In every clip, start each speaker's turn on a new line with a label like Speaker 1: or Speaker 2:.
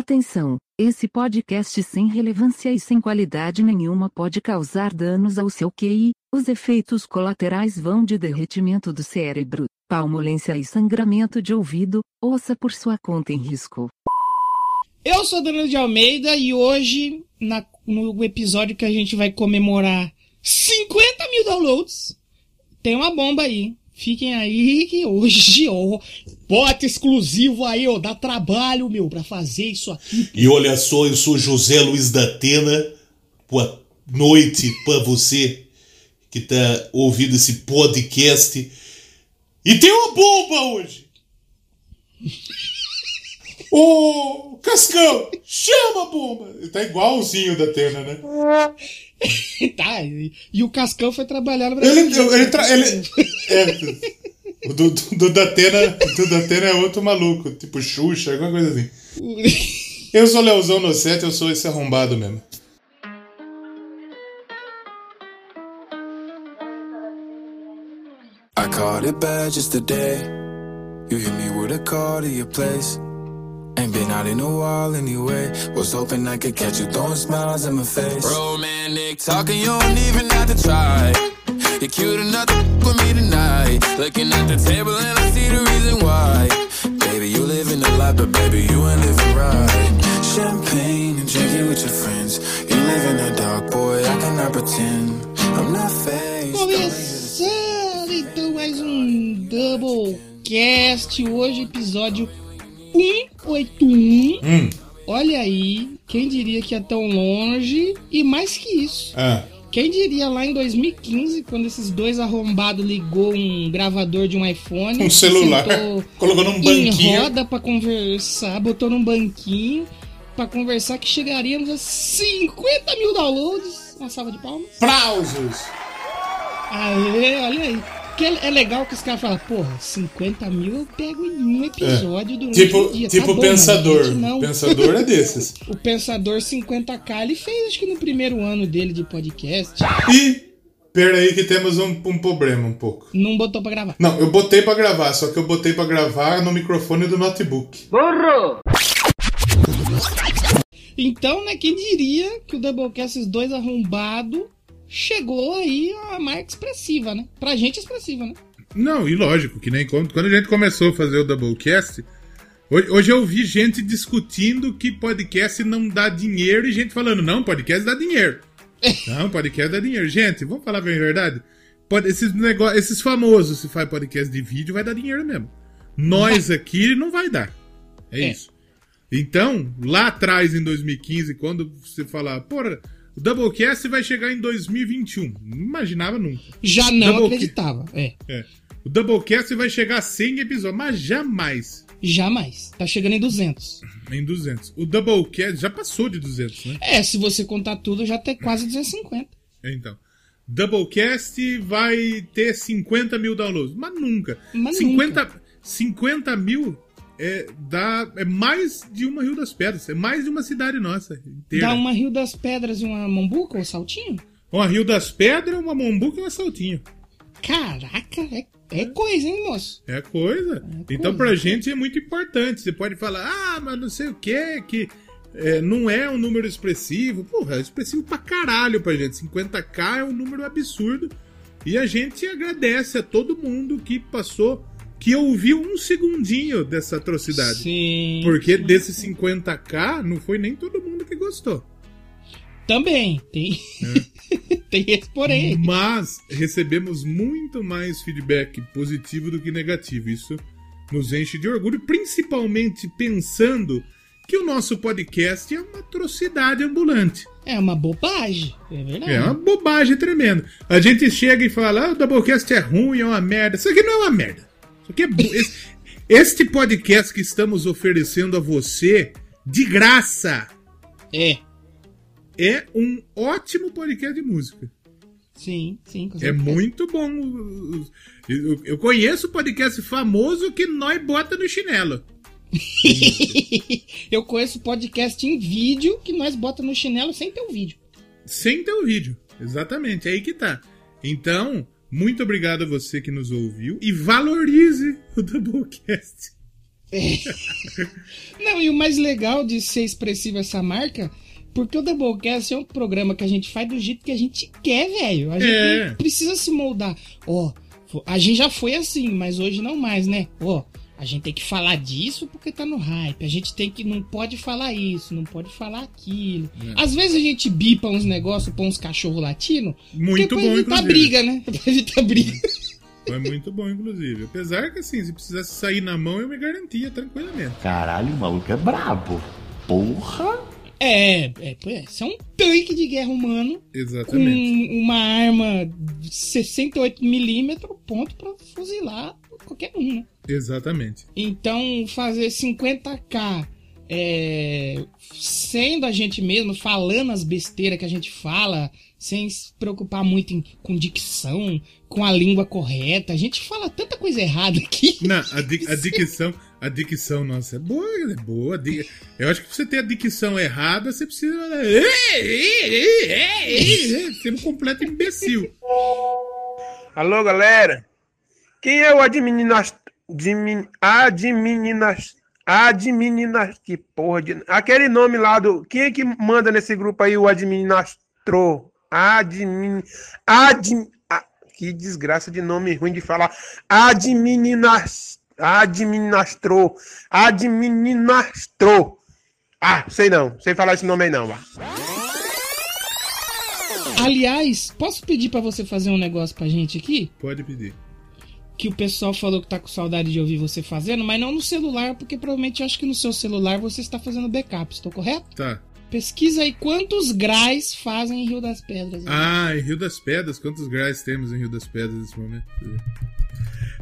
Speaker 1: Atenção! Esse podcast sem relevância e sem qualidade nenhuma pode causar danos ao seu QI. Os efeitos colaterais vão de derretimento do cérebro, palmolência e sangramento de ouvido. Ouça por sua conta em risco.
Speaker 2: Eu sou Danilo de Almeida e hoje, na- no episódio que a gente vai comemorar 50 mil downloads, tem uma bomba aí. Fiquem aí que hoje, ó, bota exclusivo aí, ó, dá trabalho, meu, pra fazer isso aqui.
Speaker 3: E olha só, eu sou José Luiz da Atena. Boa noite pra você que tá ouvindo esse podcast. E tem uma bomba hoje! Ô, Cascão, chama a bomba! Tá igualzinho da Atena, né?
Speaker 2: tá, e, e o Cascão foi trabalhar no Brasil.
Speaker 3: Ele, ele, tra- ele- é, o do, do, do Datena, do Datena é outro maluco, tipo Xuxa, alguma coisa assim. Eu sou Leozão no set, eu sou esse arrombado mesmo.
Speaker 4: I caught it bad just today. You hit me with a call to your place. Ain't been out in a while anyway. Was hoping I could catch you throwing smiles in my face. Romantic talking, you don't even have to try. You're cute enough to f- with me tonight. Looking at the table and I see the reason why. Baby, you living the life, but baby, you ain't living right. Champagne and drinking with your friends. You live in the dark, boy. I cannot pretend. I'm not faced.
Speaker 2: Começando então mais um Doublecast, hoje episódio 181.
Speaker 3: Hum,
Speaker 2: Olha aí, quem diria que é tão longe e mais que isso.
Speaker 3: ah,
Speaker 2: Quem diria lá em 2015, quando esses dois arrombados ligou um gravador de um iPhone,
Speaker 3: um celular. Colocou num
Speaker 2: em
Speaker 3: banquinho.
Speaker 2: roda pra conversar, botou num banquinho pra conversar que chegaríamos a 50 mil downloads. Uma salva de palmas.
Speaker 3: Aplausos!
Speaker 2: Aê, olha aí. Que é é legal que os caras falam, porra, 50 mil eu pego em um episódio durante
Speaker 3: Tipo,
Speaker 2: o dia.
Speaker 3: tipo
Speaker 2: tá bom,
Speaker 3: pensador.
Speaker 2: gente não.
Speaker 3: Pensador é desses.
Speaker 2: O Pensador 50k ele fez, acho que no primeiro ano dele de podcast.
Speaker 3: E, pera aí que temos um, um problema um pouco.
Speaker 2: Não botou pra gravar.
Speaker 3: Não, eu botei pra gravar, só que eu botei pra gravar no microfone do notebook.
Speaker 2: Então, né, quem diria que o Doublecast, esses dois arrombados, chegou aí a marca expressiva, né? Pra gente expressiva, né?
Speaker 5: Não, e lógico, que nem quando, quando a gente começou a fazer o Doublecast, hoje, hoje eu vi gente discutindo que podcast não dá dinheiro e gente falando, não, podcast dá dinheiro. Não, podcast dá dinheiro. Gente, vamos falar bem a verdade? Pode, esses, nego, esses famosos, se faz podcast de vídeo, vai dar dinheiro mesmo. Nós aqui não vai dar. É,
Speaker 2: É.
Speaker 5: isso. Então, lá atrás, em 2015, quando você falar, porra, o Doublecast vai chegar em 2021. Não imaginava nunca.
Speaker 2: Já não
Speaker 5: Doubleca-
Speaker 2: acreditava. É,
Speaker 5: É. O Doublecast vai chegar a 100 episódios, mas jamais
Speaker 2: jamais. Tá chegando em 200.
Speaker 5: em 200. O Doublecast já passou de 200, né?
Speaker 2: É, se você contar tudo, já tem quase 250.
Speaker 5: É, Então. Doublecast vai ter 50 mil downloads, mas nunca.
Speaker 2: Mas
Speaker 5: 50, 50 mil é, dá, é mais de uma Rio das Pedras, é mais de uma cidade nossa inteira.
Speaker 2: Dá uma Rio das Pedras e uma Mambuca ou Saltinho?
Speaker 5: Uma Rio das Pedras, uma Mombuca e uma Saltinho.
Speaker 2: Caraca, é, é coisa, hein, moço?
Speaker 5: É coisa.
Speaker 2: É
Speaker 5: então,
Speaker 2: coisa.
Speaker 5: pra gente é muito importante. Você pode falar, ah, mas não sei o que, que é, não é um número expressivo. Porra, é expressivo pra caralho pra gente. 50k é um número absurdo. E a gente agradece a todo mundo que passou, que ouviu um segundinho dessa atrocidade.
Speaker 2: Sim.
Speaker 5: Porque desses 50k, não foi nem todo mundo que gostou.
Speaker 2: Também, tem. tem esse porém. aí.
Speaker 5: Mas recebemos muito mais feedback positivo do que negativo. Isso nos enche de orgulho, principalmente pensando que o nosso podcast é uma atrocidade ambulante.
Speaker 2: É uma bobagem, é verdade.
Speaker 5: É uma bobagem tremenda. A gente chega e fala: ah, o Doublecast é ruim, é uma merda. Isso aqui não é uma merda. Aqui é. Este podcast que estamos oferecendo a você, de graça,
Speaker 2: É,
Speaker 5: é um ótimo podcast de música.
Speaker 2: sim, sim. com
Speaker 5: É muito bom. Eu, eu conheço podcast famoso que nós bota no chinelo.
Speaker 2: Eu conheço podcast em vídeo que nós bota no chinelo sem ter o vídeo.
Speaker 5: Sem ter o vídeo. Exatamente, é aí que tá. Então, muito obrigado a você que nos ouviu e valorize o Doublecast.
Speaker 2: Não, e o mais legal de ser expressivo essa marca, porque o Doublecast é um programa que a gente faz do jeito que a gente quer, velho. A gente
Speaker 5: É.
Speaker 2: não precisa se moldar. Ó, a gente já foi assim, mas hoje não mais, né? Ó, a gente tem que falar disso porque tá no hype. A gente tem que. Não pode falar isso, não pode falar aquilo.
Speaker 5: É.
Speaker 2: Às vezes a gente bipa uns negócios, põe uns cachorros latinos.
Speaker 5: Muito
Speaker 2: pra
Speaker 5: bom,
Speaker 2: evitar
Speaker 5: inclusive.
Speaker 2: briga, né? Pra evitar briga.
Speaker 5: Foi muito bom, inclusive. Apesar que, assim, se precisasse sair na mão, eu me garantia tranquilamente.
Speaker 6: Caralho, o maluco é brabo. Porra!
Speaker 2: É, é, é, isso é um tanque de guerra humano com
Speaker 5: Exatamente.
Speaker 2: uma arma de 68mm, ponto pra fuzilar qualquer um, né?
Speaker 5: Exatamente.
Speaker 2: Então, fazer 50k é, sendo a gente mesmo, falando as besteiras que a gente fala, sem se preocupar muito em- com dicção, com a língua correta. A gente fala tanta coisa errada aqui.
Speaker 5: Não, a, di- a dicção, a dicção nossa é boa, é boa. Eu acho que pra você ter a dicção errada, você precisa. Ser um completo imbecil.
Speaker 7: Alô, galera. Quem é o adminas... admin- adminas... Adminas... Que porra de... Aquele nome lá do... Quem é que manda nesse grupo aí o administrou? Admin... Admin... Ah, que desgraça de nome ruim de falar. Adminas... Administrou. Administrou. Ah, sei não. Sei falar esse nome aí não, vá.
Speaker 2: Aliás, posso pedir pra você fazer um negócio pra gente aqui?
Speaker 5: Pode pedir.
Speaker 2: Que o pessoal falou que tá com saudade de ouvir você fazendo, mas não no celular, porque provavelmente acho que no seu celular você está fazendo backup, estou correto?
Speaker 5: Tá.
Speaker 2: Pesquisa aí quantos graus fazem em Rio das Pedras.
Speaker 5: Ah, em Rio das Pedras, quantos graus temos em Rio das Pedras nesse momento?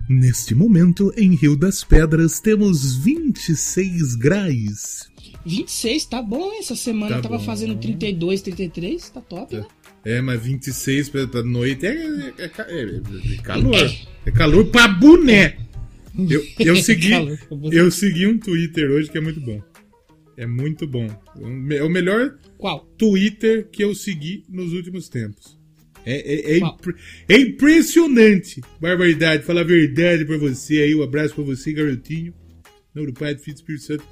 Speaker 5: Neste momento, em Rio das Pedras, temos 26 graus.
Speaker 2: 26, tá bom, essa semana
Speaker 5: Tá
Speaker 2: eu tava
Speaker 5: bom.
Speaker 2: fazendo 32, 33, tá top, né?
Speaker 5: É, mas 26 pra, pra noite é, é, é é- é calor. É calor pra boné. Eu, eu, segui,
Speaker 2: pra boné.
Speaker 5: eu segui um Twitter hoje que é muito bom. É muito bom. É o melhor
Speaker 2: Qual?
Speaker 5: Twitter que eu segui nos últimos tempos. É, é, é, impre- é impressionante. Barbaridade. Falar a verdade pra você aí. Um abraço pra você, garotinho. Não, do Pai, do Filho do Espírito Santo.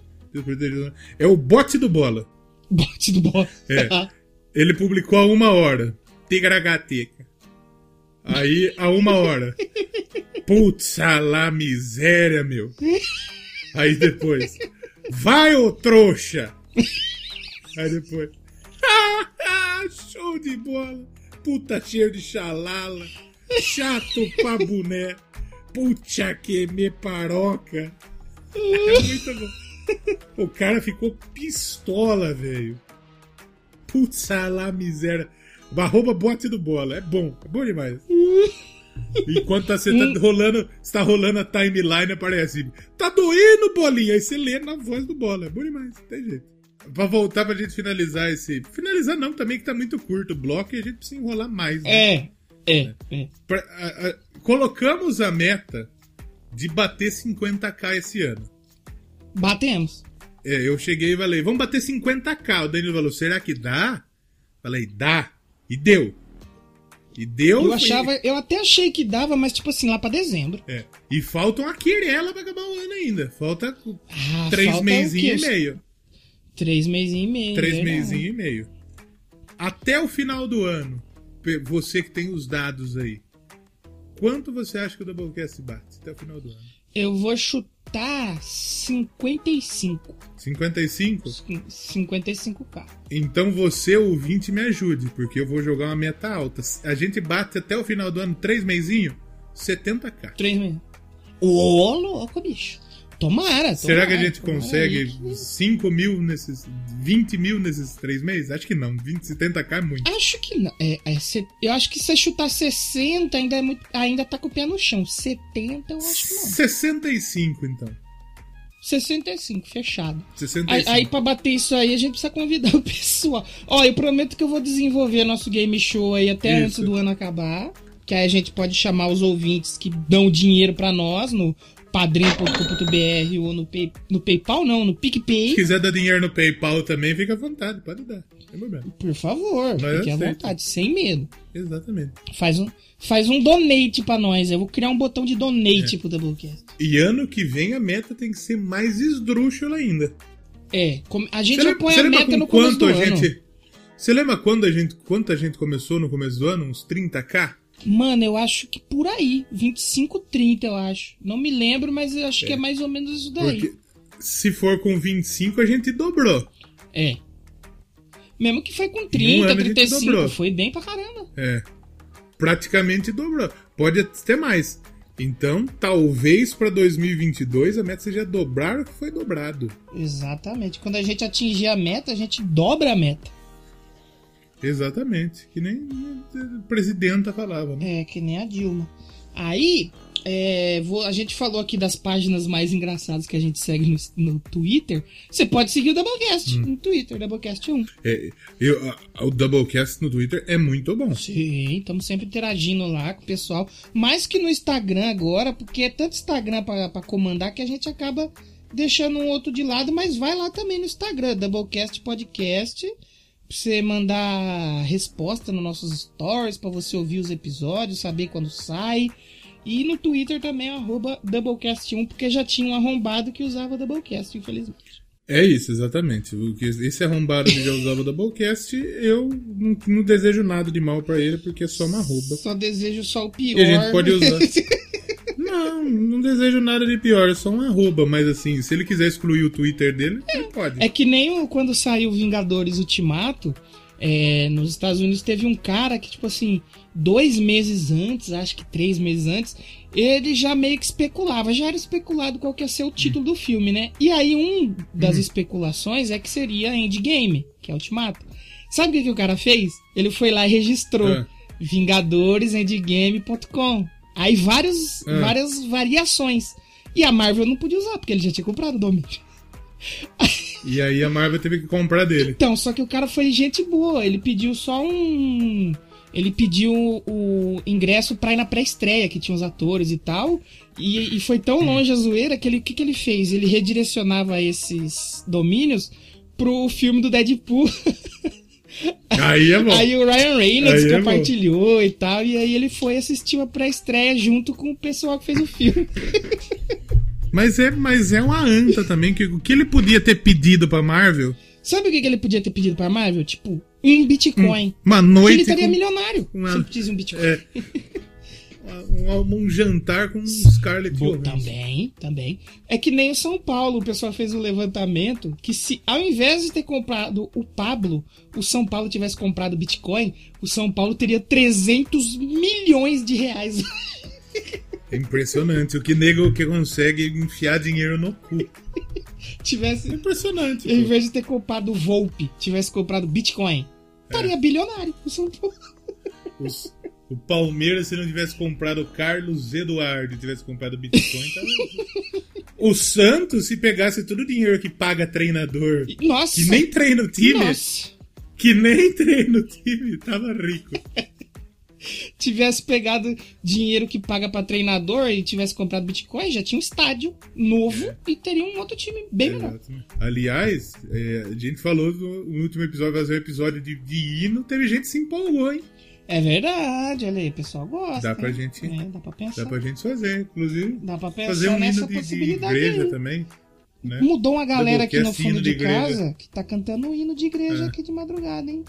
Speaker 5: É o bote do bola.
Speaker 2: Bote do bola.
Speaker 5: É. Ele publicou a uma hora. Tigaragateca. Aí, a uma hora. Putz, lá, miséria, meu. Aí depois. Vai, ô trouxa! Aí depois. Show de bola! Puta cheio de xalala. Chato pra boné. Puta que me paroca. É muito bom. O cara ficou pistola, velho. Putz, lá, miséria. Arroba bote do bola. É bom. É bom demais. Enquanto tá, você tá rolando, está rolando a timeline, aparece. Tá doendo, bolinha. Aí você lê na voz do bola. É bom demais. Não tem jeito. Pra voltar pra gente finalizar esse. Finalizar não, também que tá muito curto o bloco e a gente precisa enrolar mais. Né?
Speaker 2: É, é, é.
Speaker 5: Pra- a- a- colocamos a meta de bater 50k esse ano.
Speaker 2: Batemos.
Speaker 5: É, eu cheguei e falei, vamos bater 50k. O Danilo falou, será que dá? Falei, dá. E deu. E deu.
Speaker 2: Eu
Speaker 5: e-
Speaker 2: achava, eu até achei que dava, mas tipo assim, lá pra dezembro.
Speaker 5: É. E falta uma querela pra acabar o ano ainda. Falta
Speaker 2: Ah,
Speaker 5: três
Speaker 2: quê?
Speaker 5: e meio.
Speaker 2: Três mesinhos e meio.
Speaker 5: Três mesinhos e meio. Até o final do ano, você que tem os dados aí, quanto você acha que o Doublecast bate até o final do ano?
Speaker 2: Eu vou chutar 55.
Speaker 5: 55?
Speaker 2: 55k.
Speaker 5: Então você, ouvinte, me ajude, porque eu vou jogar uma meta alta. A gente bate até o final do ano, três meizinhos, 70k.
Speaker 2: Três meses. Ô, louco, bicho. Tomara.
Speaker 5: Será que a
Speaker 2: tomara,
Speaker 5: gente
Speaker 2: tomara
Speaker 5: consegue
Speaker 2: aí que-
Speaker 5: 5 mil nesses. 20 mil nesses três meses? Acho que não. 20, 70k é muito.
Speaker 2: Acho que não. É, é, se- eu acho que se chutar 60 ainda, é muito, ainda tá com o pé no chão. 70 eu acho que não.
Speaker 5: 65, então.
Speaker 2: 65, fechado.
Speaker 5: 65.
Speaker 2: Aí, aí pra bater isso aí, a gente precisa convidar o pessoal. Ó, eu prometo que eu vou desenvolver nosso game show aí até
Speaker 5: Isso.
Speaker 2: antes do ano acabar. Que aí a gente pode chamar os ouvintes que dão dinheiro pra nós no padrim.com.br ou no, pay, no PayPal, não, no
Speaker 5: Se
Speaker 2: PicPay.
Speaker 5: quiser dar dinheiro no PayPal também, fica à vontade, pode dar. Não tem problema.
Speaker 2: Por favor, fique à vontade, sem medo.
Speaker 5: Exatamente.
Speaker 2: Faz um, faz um donate pra nós. Eu vou criar um botão de
Speaker 5: É.
Speaker 2: donate pro Doublecast.
Speaker 5: E ano que vem a meta tem que ser mais esdrúxula ainda.
Speaker 2: É, a gente
Speaker 5: lembra,
Speaker 2: põe a meta no começo do
Speaker 5: a
Speaker 2: ano.
Speaker 5: gente. Você lembra quando a gente, quanto a gente começou no começo do ano? Uns 30k?
Speaker 2: Mano, eu acho que por aí. 25, 30, eu acho. Não me lembro, mas eu acho que é mais ou menos isso daí.
Speaker 5: Porque se for com 25, a gente dobrou.
Speaker 2: É. Mesmo que foi com
Speaker 5: Num
Speaker 2: 30,
Speaker 5: ano a gente
Speaker 2: 35,
Speaker 5: dobrou.
Speaker 2: foi bem pra caramba.
Speaker 5: É. Praticamente dobrou. Pode até mais. Então, talvez para 2022 a meta seja dobrar o que foi dobrado.
Speaker 2: Exatamente. Quando a gente atingir a meta, a gente dobra a meta.
Speaker 5: Exatamente. Que nem a presidenta falava, né?
Speaker 2: É, que nem a Dilma. Aí, é, vou- a gente falou aqui das páginas mais engraçadas que a gente segue no, no Twitter. Você pode seguir o Doublecast
Speaker 5: Hum.
Speaker 2: no Twitter, Doublecast 1.
Speaker 5: É, eu, a- o Doublecast no Twitter é muito bom.
Speaker 2: Sim, estamos sempre interagindo lá com o pessoal. Mais que no Instagram agora, porque é tanto Instagram pra comandar que a gente acaba deixando um outro de lado, mas vai lá também no Instagram, Doublecast Podcast, pra você mandar resposta nos nossos stories, pra você ouvir os episódios, saber quando sai. E no Twitter também, arroba Doublecast1, porque já tinha um arrombado que usava Doublecast, infelizmente.
Speaker 5: É isso, exatamente. Esse arrombado que já usava o Doublecast, eu não, não desejo nada de mal pra ele, porque é só uma arroba.
Speaker 2: Só desejo só o pior.
Speaker 5: E a gente pode usar. Não, não desejo nada de pior, é só um arroba, mas assim, se ele quiser excluir o Twitter dele, ele pode.
Speaker 2: É que nem quando saiu Vingadores Ultimato, é, nos Estados Unidos teve um cara que, tipo assim, dois meses antes, acho que três meses antes, ele já meio que especulava, já era especulado qual que ia ser o título do filme, né? E aí um das especulações é que seria Endgame, que é Ultimato. Sabe o que, que o cara fez? Ele foi lá e registrou
Speaker 5: Ah.
Speaker 2: vingadoresendgame.com. Aí vários,
Speaker 5: Ah.
Speaker 2: várias variações. E a Marvel não podia usar, porque ele já tinha comprado o domínio.
Speaker 5: E aí a Marvel teve que comprar dele.
Speaker 2: Então, só que o cara foi gente boa. Ele pediu só um. Ele pediu o ingresso pra ir na pré-estreia, que tinha os atores e tal. E, e foi tão longe a zoeira que ele. O que, que ele fez? Ele redirecionava esses domínios pro filme do Deadpool.
Speaker 5: Aí é bom.
Speaker 2: Aí o Ryan Reynolds
Speaker 5: Aí é
Speaker 2: compartilhou e tal. E aí ele foi assistir a pré-estreia junto com o pessoal que fez o filme.
Speaker 5: Mas é, mas é uma anta também, que o que ele podia ter pedido pra Marvel?
Speaker 2: Sabe o que, que ele podia ter pedido pra Marvel? Tipo, um Bitcoin.
Speaker 5: Uma
Speaker 2: Que
Speaker 5: noite.
Speaker 2: ele estaria
Speaker 5: com-
Speaker 2: milionário
Speaker 5: uma-
Speaker 2: se ele pedisse um Bitcoin.
Speaker 5: É. Um, um jantar com Scarlett Johansson.
Speaker 2: também, também. É que nem o São Paulo, o pessoal fez um levantamento que se ao invés de ter comprado o Pablo, o São Paulo tivesse comprado Bitcoin, o São Paulo teria 300 milhões de reais.
Speaker 5: É impressionante. O que nego que consegue enfiar dinheiro no cu.
Speaker 2: tivesse,
Speaker 5: É impressionante.
Speaker 2: ao invés de ter comprado o Volpe, tivesse comprado Bitcoin, estaria bilionário o São Paulo.
Speaker 5: Os- o Palmeiras, se não tivesse comprado o Carlos Eduardo e tivesse comprado Bitcoin, tava... O Santos, se pegasse todo o dinheiro que paga treinador,
Speaker 2: Nossa.
Speaker 5: que nem treina o time,
Speaker 2: Nossa.
Speaker 5: que nem treina o time, tava rico.
Speaker 2: tivesse pegado dinheiro que paga pra treinador e tivesse comprado Bitcoin, já tinha um estádio novo e teria um outro time bem melhor.
Speaker 5: Exato. Aliás, é, a gente falou no, no último episódio, fazer um episódio de, de hino, teve gente que se empolgou, hein?
Speaker 2: É verdade, olha aí, o pessoal gosta.
Speaker 5: Dá pra
Speaker 2: hein?
Speaker 5: gente-
Speaker 2: É, dá pra pensar.
Speaker 5: Dá pra gente fazer, inclusive.
Speaker 2: Dá pra pensar
Speaker 5: Fazer um
Speaker 2: nessa
Speaker 5: hino de, de
Speaker 2: possibilidade
Speaker 5: igreja
Speaker 2: aí.
Speaker 5: também. Né?
Speaker 2: Mudou uma galera aqui no
Speaker 5: Doublecast,
Speaker 2: fundo de,
Speaker 5: de
Speaker 2: casa que tá cantando um hino de igreja
Speaker 5: É.
Speaker 2: aqui de madrugada, hein?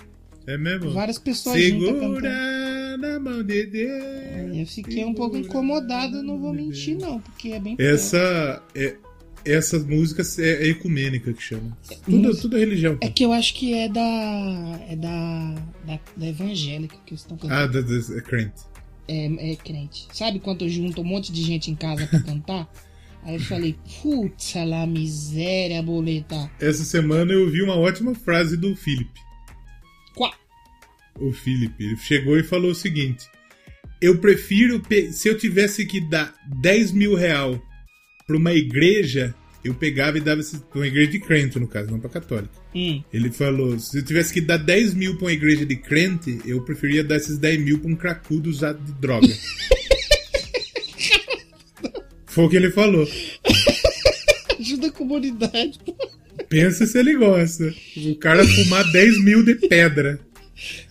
Speaker 5: É mesmo?
Speaker 2: Várias pessoas juntas cantando.
Speaker 5: Segura na mão de Deus.
Speaker 2: Eu fiquei um pouco incomodado, não vou mentir não, porque é bem
Speaker 5: Essa é essas músicas é, é ecumênica que chama. Tudo,
Speaker 2: Música-
Speaker 5: tudo é religião.
Speaker 2: É que eu acho que é da. É da. Da, da evangélica que estão cantando.
Speaker 5: Ah, da, da, é crente.
Speaker 2: É, é crente. Sabe quando junta um monte de gente em casa pra cantar? Aí eu falei, putz, lá miséria, boleta.
Speaker 5: Essa semana eu vi uma ótima frase do Philip.
Speaker 2: Quá.
Speaker 5: O Philip, ele chegou e falou o seguinte: Eu prefiro, se eu tivesse que dar 10 mil real pra uma igreja, eu pegava e dava esse- pra uma igreja de crente, no caso, não pra católica.
Speaker 2: Hum.
Speaker 5: Ele falou: se eu tivesse que dar 10 mil pra uma igreja de crente, eu preferia dar esses 10 mil pra um cracudo usado de droga. Foi o que ele falou.
Speaker 2: Ajuda a comunidade.
Speaker 5: Pensa se ele gosta. O cara fumar 10 mil de pedra.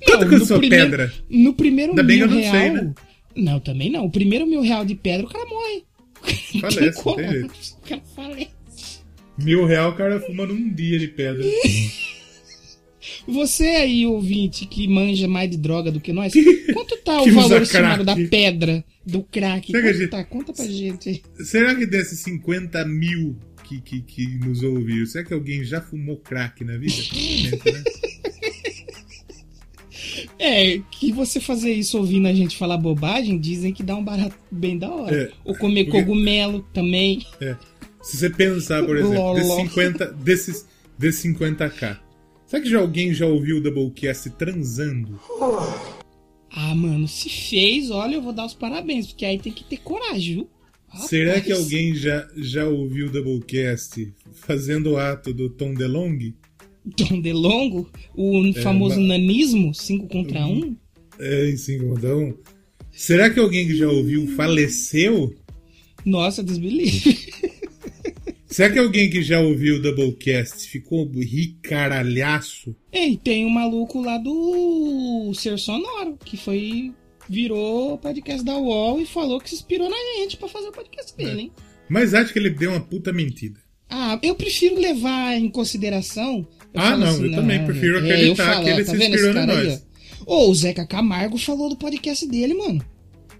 Speaker 5: Quanto
Speaker 2: no
Speaker 5: custou
Speaker 2: primeiro-
Speaker 5: pedra?
Speaker 2: No primeiro
Speaker 5: Ainda bem
Speaker 2: mil
Speaker 5: que eu não
Speaker 2: real.
Speaker 5: sei, né?
Speaker 2: Não, também não. O primeiro mil real de pedra, o cara morre.
Speaker 5: Falece, não tem jeito.
Speaker 2: Falece.
Speaker 5: Mil real o cara fuma num dia de pedra.
Speaker 2: Você aí, ouvinte, que manja mais de droga do que nós, quanto tá o valor estimado da pedra, do crack?
Speaker 5: Será
Speaker 2: Quanto
Speaker 5: gente-
Speaker 2: tá? Conta pra gente.
Speaker 5: Será que desses 50 mil que, que, que nos ouviram, será que alguém já fumou crack na vida? Provavelmente, né?
Speaker 2: É, que você fazer isso ouvindo a gente falar bobagem, dizem que dá um barato bem da hora.
Speaker 5: É,
Speaker 2: Ou comer
Speaker 5: porque-
Speaker 2: cogumelo também.
Speaker 5: É. Se você pensar, por exemplo, desses 50, desses, desses 50k, será que já alguém já ouviu o Doublecast transando?
Speaker 2: Ah, mano, se fez, olha, eu vou dar os parabéns, porque aí tem que ter coragem, viu?
Speaker 5: Será
Speaker 2: Rapaz.
Speaker 5: que alguém já, já ouviu o Doublecast fazendo o ato do Tom DeLonge?
Speaker 2: Tom DeLongo, o famoso
Speaker 5: mas-
Speaker 2: nanismo, 5 contra 1?
Speaker 5: É, em Cinquentão. Será que alguém que já ouviu faleceu?
Speaker 2: Nossa, livre.
Speaker 5: Será que alguém que já ouviu o Doublecast ficou ricaralhaço?
Speaker 2: Ei, tem um maluco lá do Ser Sonoro, que foi. virou podcast da UOL e falou que se inspirou na gente pra fazer o podcast
Speaker 5: É.
Speaker 2: dele, hein?
Speaker 5: Mas acho que ele deu uma puta mentira.
Speaker 2: Ah, eu prefiro levar em consideração.
Speaker 5: Ah, não, eu também prefiro
Speaker 2: é,
Speaker 5: acreditar
Speaker 2: falo,
Speaker 5: que
Speaker 2: ó,
Speaker 5: ele
Speaker 2: tá
Speaker 5: se inspirou em nós.
Speaker 2: Ô, o Zeca Camargo falou do podcast dele, mano.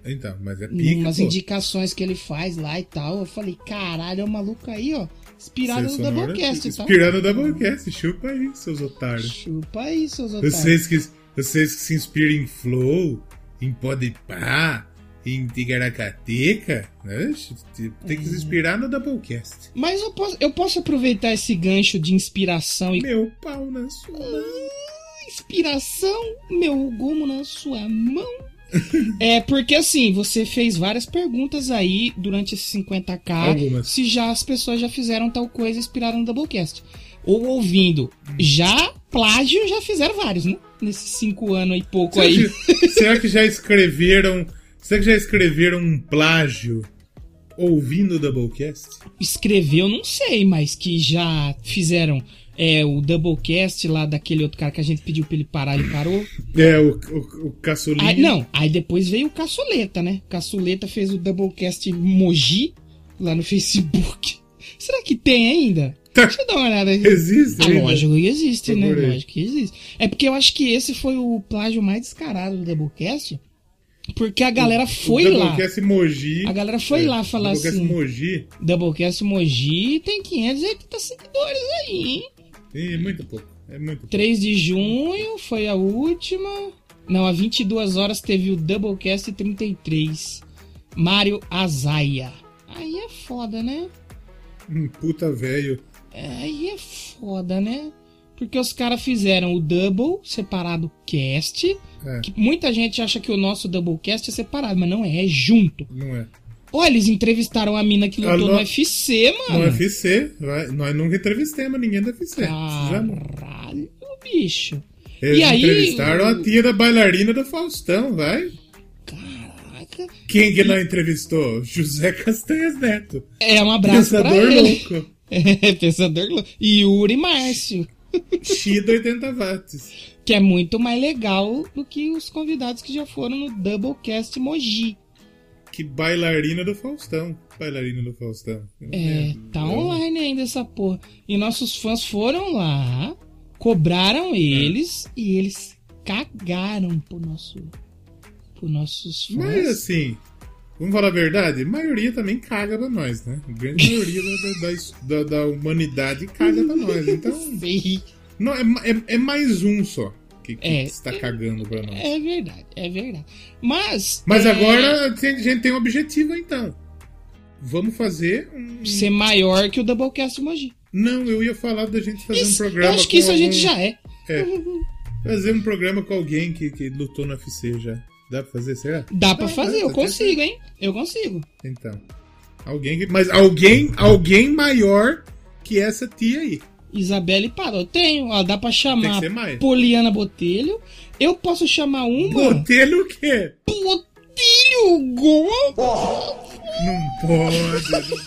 Speaker 5: Então, mas é pica,
Speaker 2: umas
Speaker 5: pô.
Speaker 2: indicações que ele faz lá e tal. Eu falei, caralho, é um maluco aí, ó. Inspirado no Doublecast, tá?
Speaker 5: Inspirado no Doublecast. Chupa aí, seus otários.
Speaker 2: Chupa aí, seus otários.
Speaker 5: Vocês que, vocês que se inspiram em Flow, em Podpah, em Tigaracateca, né? tem que se inspirar no Doublecast.
Speaker 2: Mas eu posso, eu posso aproveitar esse gancho de inspiração e
Speaker 5: Meu pau na sua mão.
Speaker 2: inspiração, meu gomo na sua mão. é porque assim, você fez várias perguntas aí durante esses 50k.
Speaker 5: Algumas.
Speaker 2: Se já as pessoas já fizeram tal coisa inspirada no Doublecast. Ou ouvindo. Já plágio já fizeram vários, né? Nesses cinco anos e pouco
Speaker 5: Será
Speaker 2: aí.
Speaker 5: que, será que já escreveram. Será que já escreveram um plágio ouvindo o Doublecast?
Speaker 2: Escreveu, não sei, mas que já fizeram é, o Doublecast lá daquele outro cara que a gente pediu pra ele parar, ele parou.
Speaker 5: É, o, o, o caçulinha.
Speaker 2: Aí, não, aí depois veio o Caçuleta, né? Caçuleta fez o Doublecast Moji lá no Facebook. Será que tem ainda?
Speaker 5: Tá.
Speaker 2: Deixa eu dar uma olhada aí.
Speaker 5: Existe
Speaker 2: Ah,
Speaker 5: ainda?
Speaker 2: lógico que existe, né?
Speaker 5: Procurei.
Speaker 2: Lógico que existe. É porque eu acho que esse foi o plágio mais descarado do Doublecast. Porque a galera foi lá.
Speaker 5: Doublecast Moji.
Speaker 2: A galera foi
Speaker 5: é,
Speaker 2: lá falar
Speaker 5: Doublecast
Speaker 2: assim.
Speaker 5: Moji.
Speaker 2: Doublecast Moji tem 580 seguidores aí, hein?
Speaker 5: É muito pouco. É muito pouco.
Speaker 2: 3 de junho foi a última. Não, a 22 horas teve o Doublecast 33. Mário Azaia. Aí é foda, né?
Speaker 5: Puta velho.
Speaker 2: Aí é foda, né? Porque os caras fizeram o Double separado cast.
Speaker 5: É.
Speaker 2: Que muita gente acha que o nosso Doublecast é separado, mas não é, é junto.
Speaker 5: Não é.
Speaker 2: Olha, eles entrevistaram a mina que lutou
Speaker 5: Alô?
Speaker 2: no UFC,
Speaker 5: No
Speaker 2: mano.
Speaker 5: UFC, vai, nós nunca entrevistamos ninguém do UFC.
Speaker 2: Caralho, bicho.
Speaker 5: Eles
Speaker 2: e aí,
Speaker 5: entrevistaram
Speaker 2: o-
Speaker 5: a tia da bailarina do Faustão, vai.
Speaker 2: Caraca.
Speaker 5: Quem que não entrevistou? José Castanhas Neto.
Speaker 2: É um abraço pra
Speaker 5: Pensador
Speaker 2: ele.
Speaker 5: louco.
Speaker 2: É, pensador louco. E Yuri Márcio.
Speaker 5: X 80 watts.
Speaker 2: Que é muito mais legal do que os convidados que já foram no Doublecast Moji.
Speaker 5: Que bailarina do Faustão. Bailarina do Faustão.
Speaker 2: É, tá online ainda essa porra. E nossos fãs foram lá, cobraram eles e eles cagaram pro nosso. Pro nossos fãs.
Speaker 5: Mas assim, vamos falar a verdade, a maioria também caga pra nós, né? A grande maioria da, da, da- da humanidade caga pra nós. Então, não, é, é, é mais um só que, que
Speaker 2: É.
Speaker 5: está cagando pra nós.
Speaker 2: É verdade, é verdade. Mas.
Speaker 5: Mas
Speaker 2: é,
Speaker 5: agora a gente tem um objetivo então. Vamos fazer um.
Speaker 2: Ser maior que o Doublecast Moji.
Speaker 5: Não, eu ia falar da gente fazer um
Speaker 2: Isso-
Speaker 5: programa.
Speaker 2: eu acho que isso a gente
Speaker 5: algum-
Speaker 2: já é.
Speaker 5: É. Fazer um programa com alguém que, que lutou no UFC já. Dá pra fazer, será?
Speaker 2: Dá pra fazer, eu consigo, hein? Eu consigo.
Speaker 5: Então. Alguém que. Mas alguém, alguém maior que essa tia aí.
Speaker 2: Isabelle parou. Eu tenho, ó, dá pra
Speaker 5: Tem
Speaker 2: chamar
Speaker 5: que ser mais.
Speaker 2: Poliana Botelho. Eu posso chamar uma.
Speaker 5: Botelho o quê?
Speaker 2: Botelho Gol.
Speaker 5: Não pode. Não pode.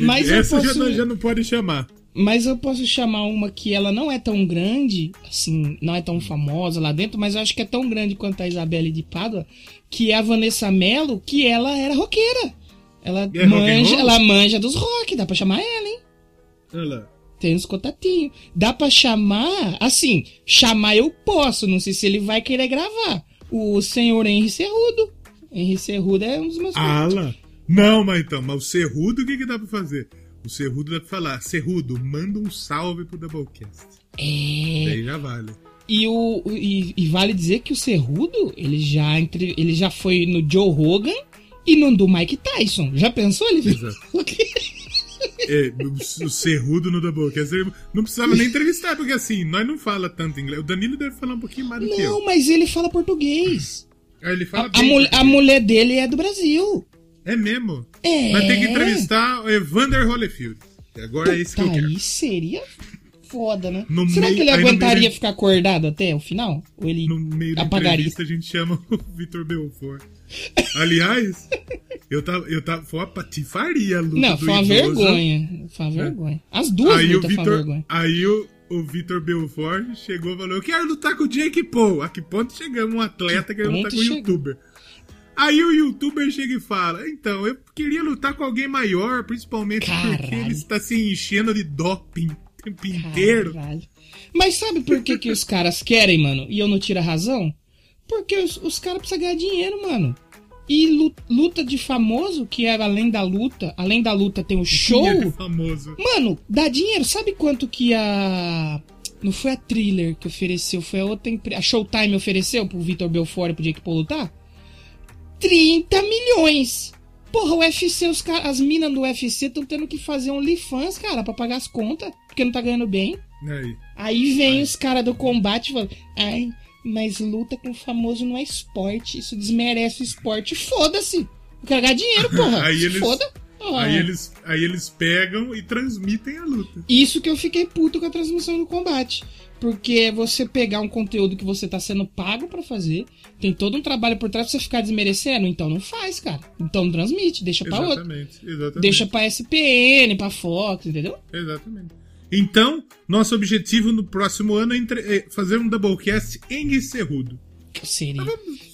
Speaker 2: Mas eu
Speaker 5: Essa já,
Speaker 2: posso-
Speaker 5: não, já não pode chamar.
Speaker 2: Mas eu posso chamar uma que ela não é tão grande, assim, não é tão famosa lá dentro, mas eu acho que é tão grande quanto a Isabelle de Pádua, que é a Vanessa Mello, que ela era roqueira. Ela
Speaker 5: É
Speaker 2: manja, ela manja dos rock, dá pra chamar ela, hein?
Speaker 5: Olha.
Speaker 2: Tem uns contatinhos. Dá pra chamar, assim, chamar eu posso, não sei se ele vai querer gravar. O senhor Henry Cerrudo. Henry Cerrudo é um dos meus
Speaker 5: Ah lá. Não, mas então, mas o Cerrudo, o que, que dá pra fazer? O Cerrudo dá pra falar, Cerrudo, manda um salve pro Doublecast.
Speaker 2: É.
Speaker 5: Daí já vale.
Speaker 2: E, o, e, e vale dizer que o Cerrudo, ele já, entre, ele já foi no Joe Rogan e no do Mike Tyson. Já pensou ele?
Speaker 5: Exato. É, o, Cerrudo no Doublecast, não precisava nem entrevistar, porque assim, nós não fala tanto inglês. O Danilo deve falar um pouquinho mais do que eu.
Speaker 2: Não, mas ele fala português.
Speaker 5: Aí ele
Speaker 2: A,
Speaker 5: fala
Speaker 2: a,
Speaker 5: bem
Speaker 2: mul- a
Speaker 5: português.
Speaker 2: mulher dele é do Brasil.
Speaker 5: É mesmo.
Speaker 2: É.
Speaker 5: Nós temos que entrevistar o Evander Holyfield. Agora é isso que eu
Speaker 2: Puta,
Speaker 5: quero.
Speaker 2: aí seria foda, né?
Speaker 5: No
Speaker 2: Será
Speaker 5: meio-
Speaker 2: que ele aguentaria
Speaker 5: meio-
Speaker 2: ficar acordado até o final? Ou ele
Speaker 5: No meio da
Speaker 2: apagaria?
Speaker 5: entrevista a gente chama o Vitor Belfort. Aliás, eu tava, eu tava, foi uma patifaria luta
Speaker 2: Não, foi uma
Speaker 5: idoso.
Speaker 2: vergonha. Foi uma vergonha. As duas
Speaker 5: Aí o
Speaker 2: foram uma vergonha.
Speaker 5: aí o, o Vitor Belfort chegou e falou: Eu quero lutar com o Jake Paul. A que ponto chegamos? Um atleta
Speaker 2: Que
Speaker 5: quer lutar com um youtuber. Aí o youtuber chega e fala: Então, eu queria lutar com alguém maior, principalmente porque
Speaker 2: Caralho.
Speaker 5: ele está se enchendo de doping o tempo inteiro.
Speaker 2: Caralho. Mas sabe por que, que os caras querem, mano? E eu não tiro a razão? Porque os, os caras precisam ganhar dinheiro, mano. E lu- luta de famoso, que é além da luta, além da luta tem o show.
Speaker 5: Dinheiro famoso.
Speaker 2: Mano, dá dinheiro. Sabe quanto que a. Não foi a Thriller que ofereceu, foi a outra empresa. A Showtime ofereceu pro Vitor Belfort e pro Jake Paul lutar? 30 milhões! Porra, o UFC, os cara, as minas do UFC estão tendo que fazer um OnlyFans, cara, pra pagar as contas, porque não tá ganhando bem.
Speaker 5: Aí.
Speaker 2: Aí vem os caras do combate e falam: Ai, mas luta com famoso não é esporte, isso desmerece o esporte. Foda-se! Eu quero ganhar dinheiro, porra!
Speaker 5: Aí eles-
Speaker 2: Foda!
Speaker 5: Aí, eles, aí eles pegam e transmitem a luta.
Speaker 2: Isso que eu fiquei puto com a transmissão do combate. Porque é você pegar um conteúdo que você tá sendo pago pra fazer, tem todo um trabalho por trás pra você ficar desmerecendo, então não faz, cara. Então transmite, deixa pra outro.
Speaker 5: Exatamente, exatamente.
Speaker 2: Deixa pra SPN, pra Fox, entendeu?
Speaker 5: Exatamente. Então, nosso objetivo no próximo ano é, entre- é fazer um Doublecast em Cerrudo.
Speaker 2: Seria.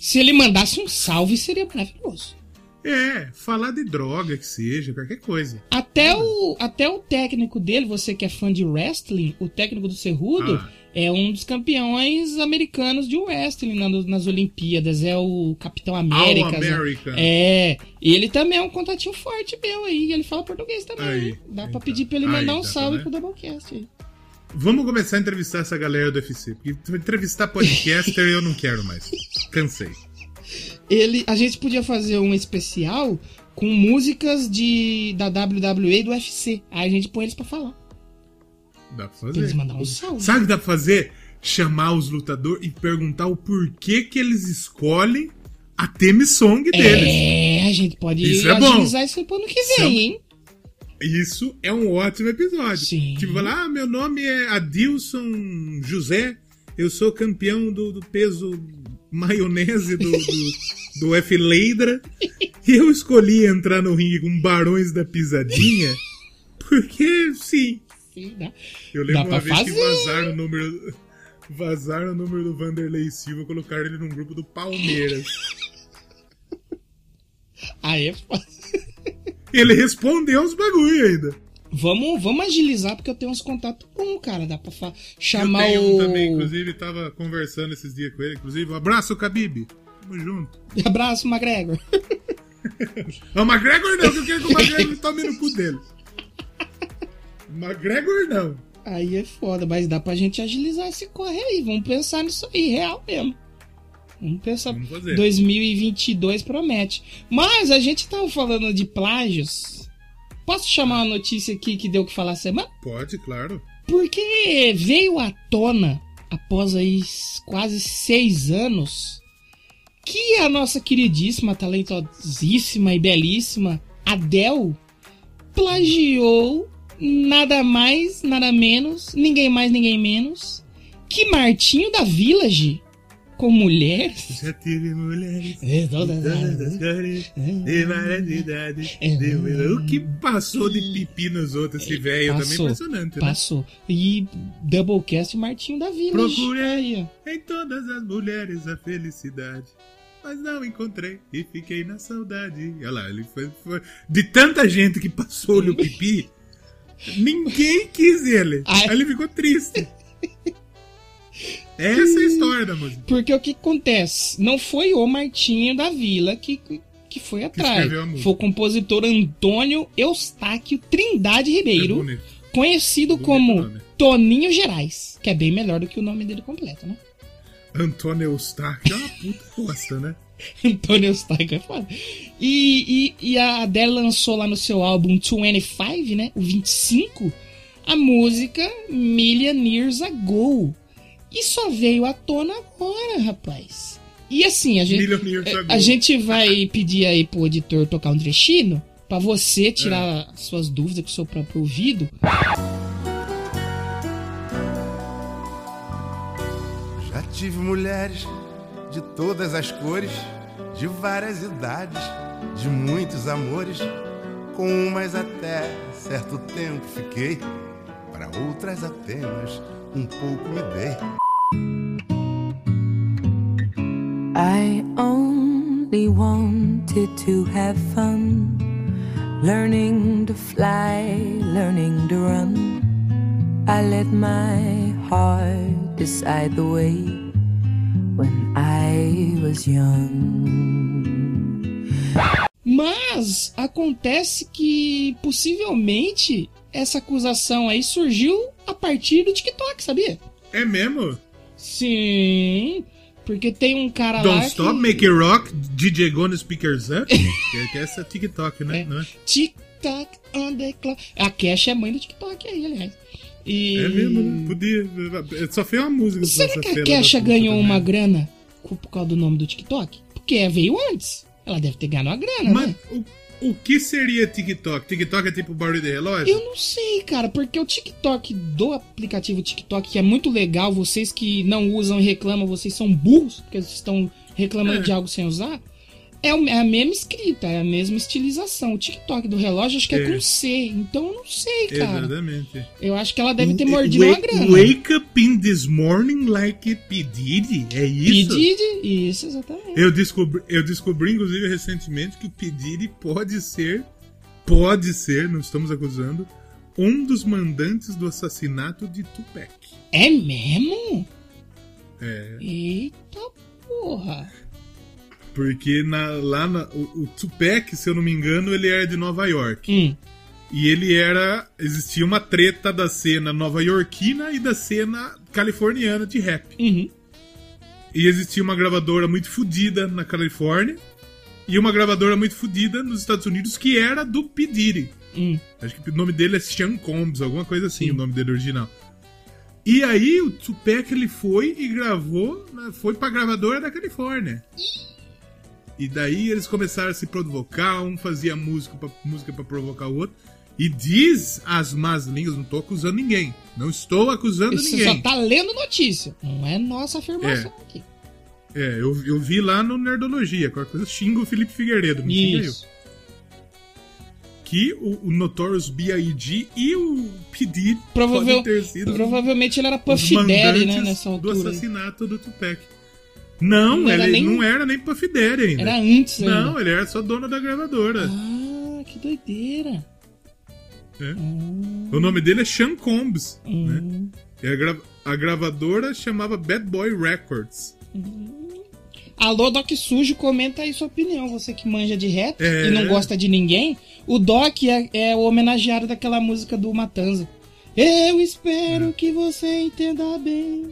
Speaker 2: Se ele mandasse um salve, seria maravilhoso.
Speaker 5: É, falar de droga que seja, qualquer coisa.
Speaker 2: Até o, até o técnico dele, você que é fã de wrestling, o técnico do Cerrudo
Speaker 5: Ah.
Speaker 2: É um dos campeões americanos de wrestling na- nas Olimpíadas. É o Capitão América.
Speaker 5: American.
Speaker 2: É, ele também é um contatinho forte meu aí. Ele fala português também.
Speaker 5: Aí,
Speaker 2: hein? Dá pra
Speaker 5: então.
Speaker 2: pedir pra ele
Speaker 5: Aí,
Speaker 2: mandar um
Speaker 5: dá pra,
Speaker 2: salve
Speaker 5: né?
Speaker 2: pro Doublecast aí.
Speaker 5: Vamos começar a entrevistar essa galera do UFC. Porque entrevistar podcaster eu não quero mais. Cansei.
Speaker 2: Ele, a gente podia fazer um especial com músicas de da WWE e do UFC. Aí a gente põe eles pra falar.
Speaker 5: Dá pra
Speaker 2: Pra eles
Speaker 5: fazer.
Speaker 2: mandar um salve.
Speaker 5: Sabe o que dá pra fazer? Chamar os lutadores e perguntar o porquê que eles escolhem a theme song deles.
Speaker 2: É, a gente pode
Speaker 5: Isso é bom.
Speaker 2: isso pro ano que
Speaker 5: é-
Speaker 2: vem, hein?
Speaker 5: Isso é um ótimo episódio.
Speaker 2: Sim.
Speaker 5: Tipo, falar, ah, meu nome é Adilson José, eu sou campeão do, do peso maionese do, do, do F. Leidra, e eu escolhi entrar no ringue com Barões da Pisadinha, porque, sim.
Speaker 2: Sim, dá.
Speaker 5: Eu lembro uma vez que
Speaker 2: fazer.
Speaker 5: vazaram o número... Vazaram o número do Vanderlei Silva, colocaram ele num grupo do Palmeiras.
Speaker 2: Aí é foda.
Speaker 5: Ele respondeu os bagulho ainda.
Speaker 2: Vamos, vamos agilizar, porque eu tenho uns contatos bons, cara. Dá pra chamar
Speaker 5: eu tenho
Speaker 2: o.
Speaker 5: um também, inclusive, tava conversando esses dias com ele. Inclusive, um abraço, Khabib. Tamo junto.
Speaker 2: Abraço, McGregor.
Speaker 5: O McGregor não, que eu quero que o McGregor tome no cu dele. McGregor não.
Speaker 2: Aí é foda, mas dá pra gente agilizar esse corre aí. Vamos pensar nisso aí, real mesmo. Vamos pensar.
Speaker 5: Vamos fazer.
Speaker 2: 2022 promete. Mas a gente tava falando de plágios. Posso chamar uma notícia aqui que deu o que falar semana?
Speaker 5: Pode, claro.
Speaker 2: Porque veio à tona, após aí quase seis anos, que a nossa queridíssima, talentosíssima e belíssima Adele plagiou nada mais, nada menos, ninguém mais, ninguém menos que Martinho da Village com mulheres.
Speaker 5: Já tive mulheres.
Speaker 2: É, todas
Speaker 5: Todas as cores, de várias idades. de- O que passou de pipi nos outros, esse velho também é
Speaker 2: Passou,
Speaker 5: impressionante, né?
Speaker 2: Passou. E Doublecast Martinho da Vila.
Speaker 5: Procurei. Em todas as mulheres a felicidade. Mas não encontrei e fiquei na saudade. Olha lá, ele foi. foi- De tanta gente que passou-lhe o pipi, ninguém quis ele.
Speaker 2: Ai.
Speaker 5: Aí ele ficou triste. Essa é a história da música.
Speaker 2: Porque o que acontece? Não foi o Martinho da Vila que, que foi atrás.
Speaker 5: música.
Speaker 2: Foi o compositor Antônio Eustáquio Trindade
Speaker 5: É
Speaker 2: Ribeiro,
Speaker 5: bonito.
Speaker 2: conhecido
Speaker 5: Bonito
Speaker 2: como
Speaker 5: nome.
Speaker 2: Toninho Gerais, que é bem melhor do que o nome dele completo, né?
Speaker 5: Antônio Eustáquio é uma puta bosta, né?
Speaker 2: Antônio Eustáquio é foda. E, e, e a Adele lançou lá no seu álbum 25, né? O 25, a música Million Years Ago. E só veio à tona agora, rapaz. E assim, a gente, é, a gente vai pedir aí pro editor tocar um trechinho pra você tirar as suas dúvidas com o seu próprio ouvido.
Speaker 8: Já tive mulheres de todas as cores, de várias idades, de muitos amores. Com umas até certo tempo fiquei, para outras apenas um pouco me dei.
Speaker 9: I only wanted to have fun, learning to fly, learning to run. I let my heart decide the way I was young.
Speaker 2: Mas acontece que possivelmente essa acusação aí surgiu a partir do TikTok, sabia?
Speaker 5: É mesmo?
Speaker 2: Sim, porque tem um cara
Speaker 5: Don't
Speaker 2: lá
Speaker 5: Stop,
Speaker 2: que...
Speaker 5: Make It Rock, DJ Gonna Speakers Up. que, que essa é TikTok, né?
Speaker 2: É.
Speaker 5: É?
Speaker 2: TikTok on the clock. A Cash é mãe do TikTok aí, aliás. E...
Speaker 5: É mesmo, né? Podia. Só fez uma música.
Speaker 2: Será que a
Speaker 5: puta
Speaker 2: ganhou
Speaker 5: também.
Speaker 2: uma grana por causa do nome do TikTok? Porque veio antes. Ela deve ter ganhado uma grana,
Speaker 5: Mas
Speaker 2: né?
Speaker 5: o, o que seria TikTok? TikTok é tipo barulho de relógio?
Speaker 2: Eu não sei, cara, porque o TikTok do aplicativo TikTok, que é muito legal, vocês que não usam e reclamam, vocês são burros, porque vocês estão reclamando
Speaker 5: É.
Speaker 2: de algo sem usar. É, é a mesma escrita, é a mesma estilização. O TikTok do relógio acho que é,
Speaker 5: É.
Speaker 2: com C, então eu não sei, cara.
Speaker 5: Exatamente.
Speaker 2: Eu acho que ela deve ter mordido
Speaker 5: Wake-
Speaker 2: uma grana.
Speaker 5: Wake up in this morning like P. Diddy? É isso?
Speaker 2: Pedide, isso, exatamente.
Speaker 5: Eu descobri, eu descobri, inclusive, recentemente que o P. Diddy pode ser, pode ser, não estamos acusando, um dos mandantes do assassinato de Tupac.
Speaker 2: É mesmo?
Speaker 5: É,
Speaker 2: Eita porra.
Speaker 5: Porque na- lá na, o, o Tupac, se eu não me engano, ele era de Nova York.
Speaker 2: Hum.
Speaker 5: E ele era. Existia uma treta da cena nova-iorquina e da cena californiana de rap.
Speaker 2: Uhum.
Speaker 5: E existia uma gravadora muito fodida na Califórnia e uma gravadora muito fodida nos Estados Unidos que era do P. Diddy.
Speaker 2: Hum.
Speaker 5: Acho que o nome dele é Sean Combs, alguma coisa assim,
Speaker 2: Sim.
Speaker 5: o nome dele original. E aí o Tupac ele foi e gravou, né, foi pra gravadora da Califórnia. E daí eles começaram a se provocar, um fazia música pra, música pra provocar o outro. E diz as más línguas, não tô acusando ninguém. Não estou acusando
Speaker 2: Você
Speaker 5: ninguém.
Speaker 2: só tá lendo notícia. Não é nossa afirmação aqui.
Speaker 5: É, eu, eu vi lá no Nerdologia, qualquer coisa xinga o Felipe Figueiredo, não xinga eu.
Speaker 2: Isso.
Speaker 5: Que o, o Notorious B.I.G. e o P. Diddy
Speaker 2: Provavel-
Speaker 5: podem ter sido
Speaker 2: Provavelmente ele era Puff Daddy, né, nessa
Speaker 5: do
Speaker 2: altura. aí.
Speaker 5: assassinato do Tupac. Não,
Speaker 2: Não
Speaker 5: ele
Speaker 2: nem-
Speaker 5: não era nem Puff Daddy ainda.
Speaker 2: Era antes
Speaker 5: Não,
Speaker 2: ainda.
Speaker 5: ele era só dono da gravadora.
Speaker 2: Ah, que doideira.
Speaker 5: É.
Speaker 2: Hum,
Speaker 5: O nome dele é Sean Combs. Né?
Speaker 2: hum.
Speaker 5: E a, gra- a gravadora chamava Bad Boy Records.
Speaker 2: Alô, Doc Sujo, comenta aí sua opinião. Você que manja de rap
Speaker 5: É.
Speaker 2: e não gosta de ninguém. O Doc é, é o homenageário daquela música do Matanza. Eu espero
Speaker 5: É.
Speaker 2: que você entenda bem.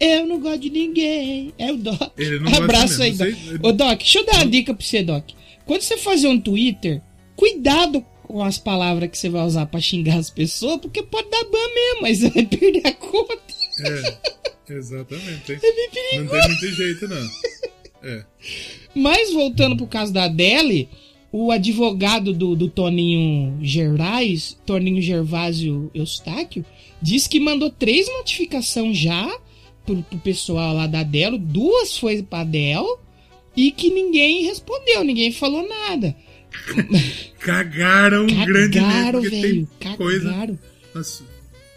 Speaker 2: Eu não gosto de ninguém. É o Doc.
Speaker 5: Ele não
Speaker 2: Abraço aí, Doc.
Speaker 5: sei-
Speaker 2: Ô, Doc, deixa eu dar uma dica pra você, Doc. Quando você fazer um Twitter, cuidado com as palavras que você vai usar pra xingar as pessoas, porque pode dar ban mesmo, mas você vai perder a conta.
Speaker 5: É, exatamente. hein?
Speaker 2: É bem
Speaker 5: Não tem muito jeito, não. É.
Speaker 2: Mas voltando pro caso da Adele, o advogado do, do Toninho Gerais, Toninho Gervásio Eustáquio, diz que mandou três notificações já pro, pro pessoal lá da Delo, duas foi pra Dell e que ninguém respondeu, ninguém falou nada.
Speaker 5: Cagaram, um grande
Speaker 2: Cagaram, velho.
Speaker 5: tem coisa,
Speaker 2: Cagaram.
Speaker 5: umas,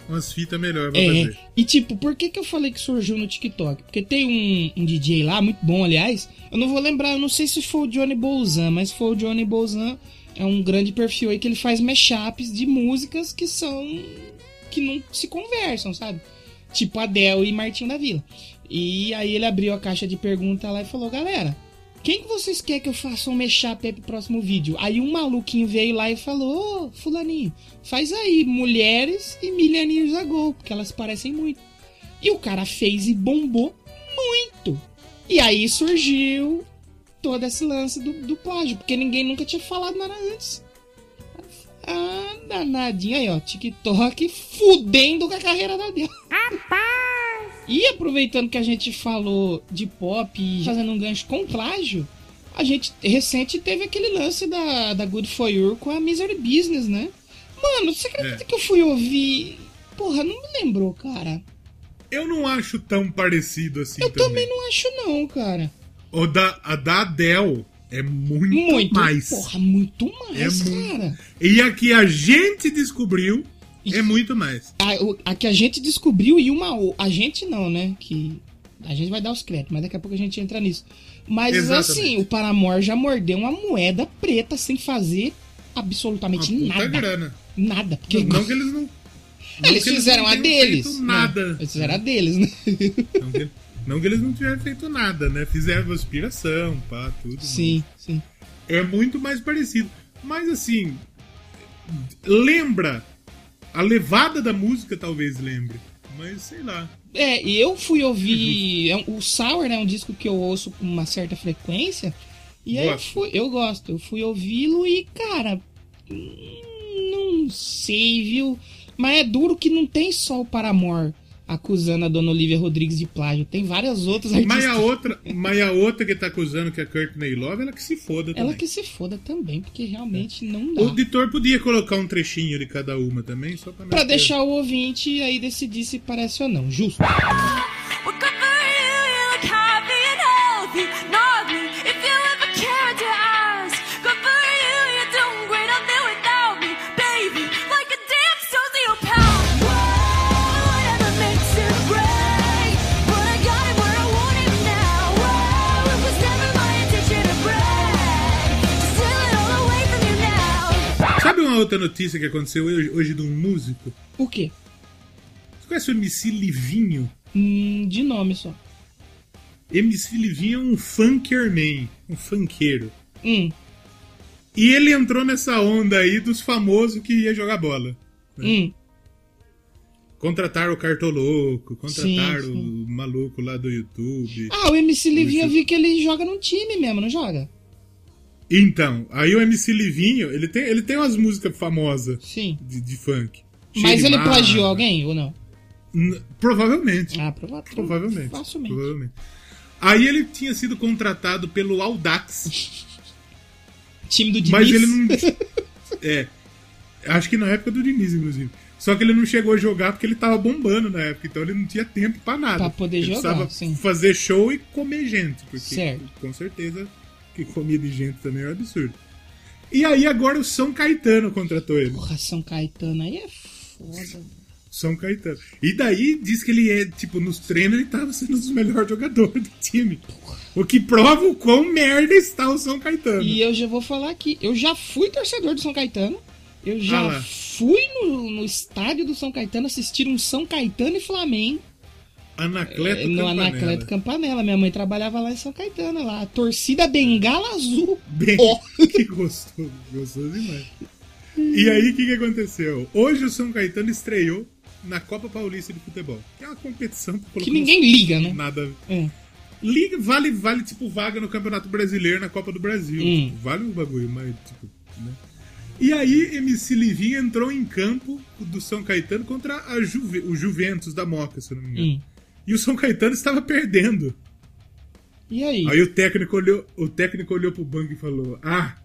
Speaker 5: umas fitas melhores pra
Speaker 2: É,
Speaker 5: fazer.
Speaker 2: e tipo, por que que eu falei que surgiu no TikTok? Porque tem um, um DJ lá, muito bom, aliás. Eu não vou lembrar, eu não sei se foi o Johnny Bolzan, mas foi o Johnny Bolzan. É um grande perfil aí que ele faz mashups de músicas que são. que não se conversam, sabe? Tipo Adele e Martinho da Vila. E aí ele abriu a caixa de pergunta lá e falou: galera, quem que vocês querem que eu faça um mashup aí pro próximo vídeo? Aí um maluquinho veio lá e falou: Ô, Fulaninho, faz aí mulheres e Million Years Ago, porque elas parecem muito. E o cara fez e bombou muito. E aí surgiu todo esse lance do, do plágio, porque ninguém nunca tinha falado nada antes. Ah, danadinho aí, ó. TikTok fudendo com a carreira da Deus. E aproveitando que a gente falou de pop e fazendo um gancho com plágio, a gente recente teve aquele lance da, da Good For You com a Misery Business, né? Mano, você acredita
Speaker 5: É.
Speaker 2: que eu fui ouvir. Porra, não me lembrou, cara.
Speaker 5: Eu não acho tão parecido assim
Speaker 2: Eu
Speaker 5: também.
Speaker 2: também não acho, não, cara.
Speaker 5: O da, a da Adele é muito,
Speaker 2: Muito
Speaker 5: mais.
Speaker 2: Porra, muito mais,
Speaker 5: É
Speaker 2: cara.
Speaker 5: E a que a gente descobriu é muito mais.
Speaker 2: A, a que a gente descobriu e uma. A gente não, né? Que. A gente vai dar os créditos, mas daqui a pouco a gente entra nisso. Mas
Speaker 5: Exatamente.
Speaker 2: assim, o Paramore já mordeu uma moeda preta sem fazer absolutamente
Speaker 5: Uma
Speaker 2: nada.
Speaker 5: grana.
Speaker 2: Nada. Porque
Speaker 5: Não que eles não. não
Speaker 2: eles
Speaker 5: que eles
Speaker 2: fizeram
Speaker 5: não
Speaker 2: a deles. né?
Speaker 5: Nada.
Speaker 2: Eles fizeram a deles, né?
Speaker 5: Não que, não que eles não tiveram feito nada, né? Fizeram aspiração, pá, tudo.
Speaker 2: Sim, sim.
Speaker 5: É muito mais parecido. Mas assim. Lembra. A levada da música talvez lembre. Mas sei lá.
Speaker 2: É, e eu fui ouvir. é um- o Sour né, é um disco que eu ouço com uma certa frequência. E aí eu,
Speaker 5: Gosto.
Speaker 2: fui, eu gosto. Eu fui ouvi-lo e, cara. hum, Não sei, viu? Mas é duro que não tem só o Paramore acusando a dona Olivia Rodrigues de plágio. Tem várias outras artistas.
Speaker 5: Mas a outra, mas a outra que tá acusando que é Courtney Love, ela que se foda também.
Speaker 2: Ela que se foda também, porque realmente não dá.
Speaker 5: O editor podia colocar um trechinho de cada uma também, só pra
Speaker 2: Pra deixar o ouvinte aí decidir se parece ou não. Justo.
Speaker 5: Uma outra notícia que aconteceu hoje, hoje de um músico?
Speaker 2: O quê?
Speaker 5: Você conhece o MC Livinho?
Speaker 2: Hum, de nome só.
Speaker 5: MC Livinho é um funkerman, um funkeiro.
Speaker 2: Hum,
Speaker 5: E ele entrou nessa onda aí dos famosos que ia jogar bola.
Speaker 2: hum.
Speaker 5: Contrataram o Cartoloco, contrataram
Speaker 2: Sim, sim.
Speaker 5: o maluco lá do YouTube.
Speaker 2: Ah, o MC Livinho eu vi que ele joga num time mesmo, não joga?
Speaker 5: Então, aí o MC Livinho, ele tem, ele tem umas músicas famosas
Speaker 2: Sim.
Speaker 5: de, de funk.
Speaker 2: Mas ele plagiou alguém ou não?
Speaker 5: Provavelmente.
Speaker 2: Ah, prova-
Speaker 5: Provavelmente.
Speaker 2: Facilmente.
Speaker 5: Provavelmente. Aí ele tinha sido contratado pelo Audax,
Speaker 2: Time do Diniz.
Speaker 5: mas ele não. É. Acho que na época do Diniz, inclusive. Só que ele não chegou a jogar porque ele tava bombando na época, então ele não tinha tempo pra nada.
Speaker 2: Pra poder
Speaker 5: ele
Speaker 2: jogar,
Speaker 5: precisava
Speaker 2: sim.
Speaker 5: fazer show e comer gente, porque
Speaker 2: Certo.
Speaker 5: com certeza que comida de gente também é um absurdo. E aí agora o São Caetano contratou ele.
Speaker 2: Porra, São Caetano aí é foda.
Speaker 5: São Caetano. E daí diz que ele é, tipo, nos treinos ele tava sendo um dos melhores jogadores do time. O que prova o quão merda está o São Caetano.
Speaker 2: E eu já vou falar aqui, eu já fui torcedor do São Caetano. Eu já
Speaker 5: Ah
Speaker 2: fui no, no estádio do São Caetano assistir um São Caetano e Flamengo.
Speaker 5: Anacleto
Speaker 2: eh, no
Speaker 5: Campanella.
Speaker 2: Anacleto Campanella. Minha mãe trabalhava lá em São Caetano, lá. A torcida Bengala Azul.
Speaker 5: Bem,
Speaker 2: Ó.
Speaker 5: que gostoso, gostoso demais. E aí, o que, que aconteceu? Hoje o São Caetano estreou na Copa Paulista de Futebol, que é uma competição
Speaker 2: Que ninguém liga, né?
Speaker 5: nada.
Speaker 2: É.
Speaker 5: Liga, vale, vale, tipo, vaga no Campeonato Brasileiro, na Copa do Brasil.
Speaker 2: Hum.
Speaker 5: Tipo, vale um bagulho, mas, tipo, né? E aí, MC Livinho entrou em campo do São Caetano contra a Juve, o Juventus da Moca, se eu não me engano.
Speaker 2: Hum.
Speaker 5: E o São Caetano estava perdendo.
Speaker 2: E aí?
Speaker 5: Aí o técnico olhou, o técnico olhou pro banco e falou: Ah,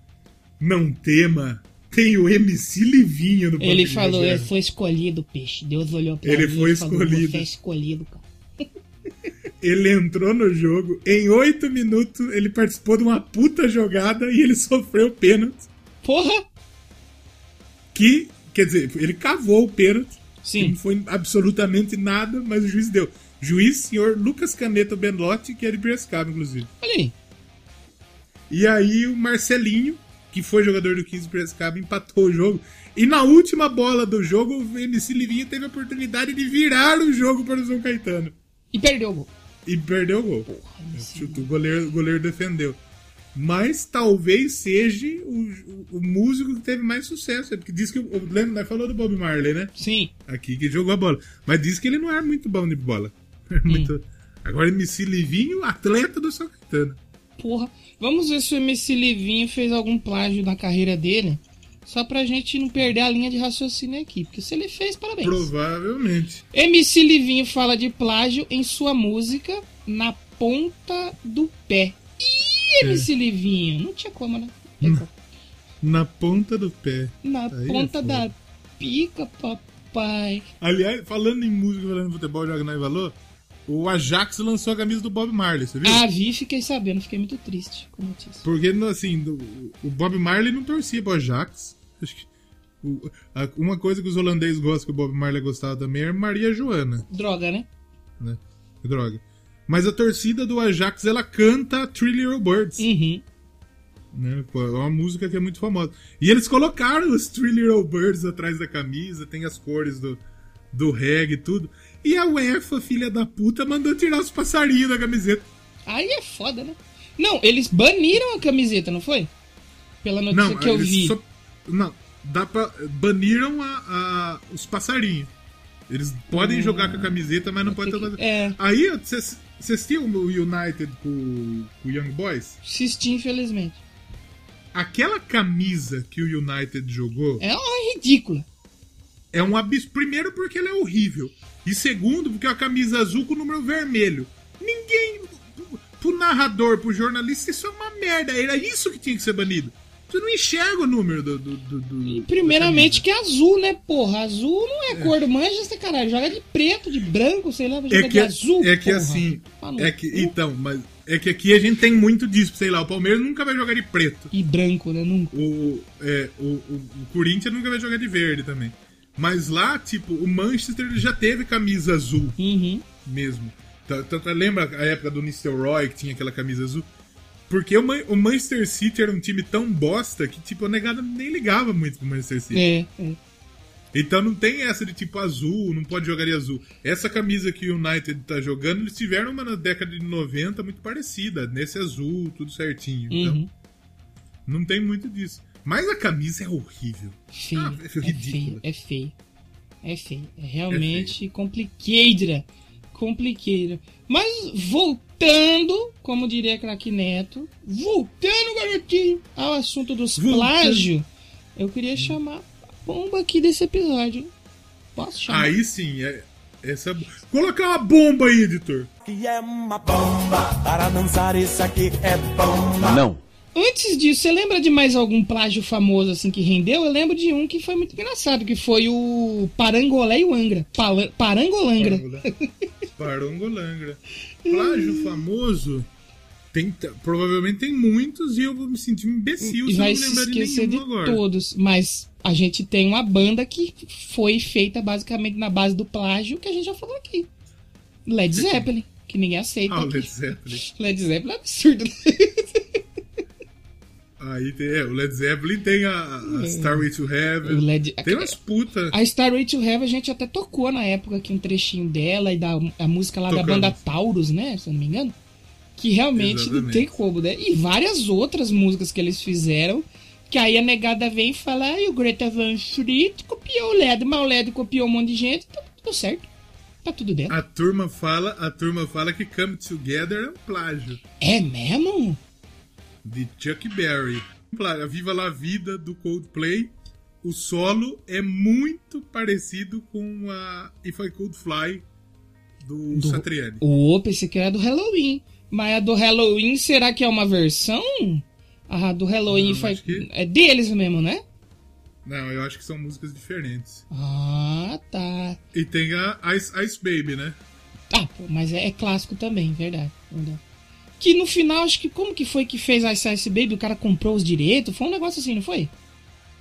Speaker 5: não tema, tem o MC Livinho no banco.
Speaker 2: Ele falou, ele
Speaker 5: reserva."
Speaker 2: foi escolhido, peixe. Deus olhou pra
Speaker 5: Ele
Speaker 2: mim
Speaker 5: foi
Speaker 2: e falou,
Speaker 5: escolhido.
Speaker 2: você é escolhido, cara.
Speaker 5: ele entrou no jogo, em oito minutos ele participou de uma puta jogada e ele sofreu pênalti.
Speaker 2: Porra!
Speaker 5: Que, quer dizer, ele cavou o pênalti.
Speaker 2: Sim.
Speaker 5: Não foi absolutamente nada, mas o juiz deu. Juiz, senhor Lucas Caneta Belotti, que é de Piracicaba, inclusive.
Speaker 2: Olha aí.
Speaker 5: E aí o Marcelinho, que foi jogador do 15 Piracicaba, empatou o jogo. E na última bola do jogo, o MC Livinho teve a oportunidade de virar o jogo para o São Caetano.
Speaker 2: E perdeu o gol.
Speaker 5: E perdeu o gol. Chutou, o, goleiro, o goleiro defendeu. Mas talvez seja o, o, o músico que teve mais sucesso. é Porque diz que. o- Lembra, nós falou do Bob Marley, né?
Speaker 2: Sim.
Speaker 5: Aqui que jogou a bola. Mas diz que ele não era muito bom de bola. Muito... Agora, MC Livinho, atleta do São Caetano.
Speaker 2: Porra. Vamos ver se o MC Livinho fez algum plágio na carreira dele. Só pra gente não perder a linha de raciocínio aqui. Porque se ele fez, parabéns.
Speaker 5: Provavelmente.
Speaker 2: MC Livinho fala de plágio em sua música Na Ponta do Pé. Ih, MC Livinho. Não tinha como, né?
Speaker 5: Na ponta do pé.
Speaker 2: Na
Speaker 5: Aí é
Speaker 2: ponta
Speaker 5: foda.
Speaker 2: da pica, papai.
Speaker 5: Aliás, falando em música, falando em futebol, joga na valor, o Ajax lançou a camisa do Bob Marley, você viu?
Speaker 2: Ah, vi e fiquei sabendo. Fiquei muito triste com a notícia.
Speaker 5: Porque, assim, o Bob Marley não torcia pro Ajax. Acho que uma coisa que os holandeses gostam, que o Bob Marley gostava também, é Maria Joana,
Speaker 2: Droga, né?
Speaker 5: né? Droga. Mas a torcida do Ajax, ela canta Three Little Birds.
Speaker 2: Uhum.
Speaker 5: Né? É uma música que é muito famosa. E eles colocaram os Three Little Birds atrás da camisa, tem as cores do, do reggae e tudo. E a UEFA, filha da puta, mandou tirar os passarinhos da camiseta.
Speaker 2: Aí é foda, né? Não, eles baniram a camiseta, não foi? Pela notícia
Speaker 5: Não,
Speaker 2: que eu vi.
Speaker 5: só- não, dá pra. Baniram a, a- os passarinhos. Eles podem
Speaker 2: Hum.
Speaker 5: jogar com a camiseta, mas não pode ter
Speaker 2: é.
Speaker 5: Aí, você assistiu o United com, com o Young Boys?
Speaker 2: Assisti, infelizmente.
Speaker 5: Aquela camisa que o United jogou
Speaker 2: É uma ridícula.
Speaker 5: É um absurdo. Primeiro, porque ela é horrível. E segundo, porque é uma camisa azul com número vermelho. Ninguém. Pro narrador, pro jornalista, isso é uma merda. Era isso que tinha que ser banido. Você não enxerga o número do. do, do- do-
Speaker 2: Primeiramente que é azul, né, porra? Azul não é, cor do manja, esse caralho. Joga de preto, de branco, sei lá, vai jogar
Speaker 5: É que,
Speaker 2: de azul.
Speaker 5: é que
Speaker 2: porra.
Speaker 5: assim.
Speaker 2: Tá
Speaker 5: É que, então, mas é que aqui a gente tem muito disso. Sei lá, o Palmeiras nunca vai jogar de preto.
Speaker 2: E branco, né? Nunca.
Speaker 5: O, é, o, o, o Corinthians nunca vai jogar de verde também. Mas lá, tipo, o Manchester já teve camisa azul
Speaker 2: Uhum.
Speaker 5: mesmo. Tá- lembra a época do Nistelrooy que tinha aquela camisa azul? Porque o, Man- o Manchester City era um time tão bosta que, tipo, a negada nem ligava muito pro Manchester City.
Speaker 2: É, é.
Speaker 5: Então não tem essa de tipo azul, não pode jogar de azul. Essa camisa que o United tá jogando, eles tiveram uma na década de 90 muito parecida, nesse azul, tudo certinho. Então,
Speaker 2: Uhum.
Speaker 5: não tem muito disso. Mas a camisa é horrível.
Speaker 2: Feio.
Speaker 5: Ah, é
Speaker 2: é feio, é feio. É feio. É realmente complicated. Complicated. Mas voltando, como diria Craque Neto, voltando, garotinho, ao assunto dos
Speaker 5: Voltando.
Speaker 2: plágio, eu queria chamar a bomba aqui desse episódio. Posso chamar?
Speaker 5: Aí sim, é, essa Colocar uma bomba aí, editor.
Speaker 10: Que é uma bomba. Para dançar isso aqui é bomba.
Speaker 6: Não.
Speaker 2: Antes disso, você lembra de mais algum plágio famoso assim que rendeu? Eu lembro de um que foi muito engraçado, que foi o Parangolé e o Angra. Pala- Parangolangra.
Speaker 5: Parangolangra. Plágio famoso. Tem, provavelmente tem muitos e eu vou me sentir um imbecil
Speaker 2: e
Speaker 5: se
Speaker 2: vai
Speaker 5: não
Speaker 2: se
Speaker 5: lembrar de
Speaker 2: esquecer
Speaker 5: nenhum
Speaker 2: de
Speaker 5: agora.
Speaker 2: todos. Mas a gente tem uma banda que foi feita basicamente na base do plágio que a gente já falou aqui. Led Zeppelin, que ninguém aceita.
Speaker 5: Ah. Led Zeppelin.
Speaker 2: Led Zeppelin é absurdo.
Speaker 5: Aí tem, é, o Led Zeppelin tem a, a Starway to Heaven.
Speaker 2: Led-
Speaker 5: Tem umas putas.
Speaker 2: A Starway to Heaven a gente até tocou na época aqui um trechinho dela e da a música lá
Speaker 5: Tocamos.
Speaker 2: da banda Taurus, né? Se eu não me engano. Que realmente não
Speaker 5: Exatamente.
Speaker 2: tem como, né? E várias outras músicas que eles fizeram. Que aí a negada vem e fala, ah, o Greta Van Fleet copiou o LED, mas o LED copiou um monte de gente, tá tudo certo. Tá tudo dentro.
Speaker 5: A turma fala, a turma fala que Come Together é um plágio
Speaker 2: É mesmo?
Speaker 5: De Chuck Berry. Viva la Vida do Coldplay. O solo é muito parecido com a If I Could Fly do,
Speaker 2: Do-
Speaker 5: Satriani.
Speaker 2: Ô, pensei que era do Halloween. Mas a do Halloween, será que é uma versão? A do Halloween
Speaker 5: Não,
Speaker 2: foi...
Speaker 5: que-
Speaker 2: é deles mesmo, né?
Speaker 5: Não, eu acho que são músicas diferentes.
Speaker 2: Ah, tá.
Speaker 5: E tem a Ice, Ice Baby, né?
Speaker 2: Ah, mas é, é clássico também, verdade, verdade. Que no final, acho que. Como que foi que fez Ice Ice Baby? O cara comprou os direitos? Foi um negócio assim, não foi?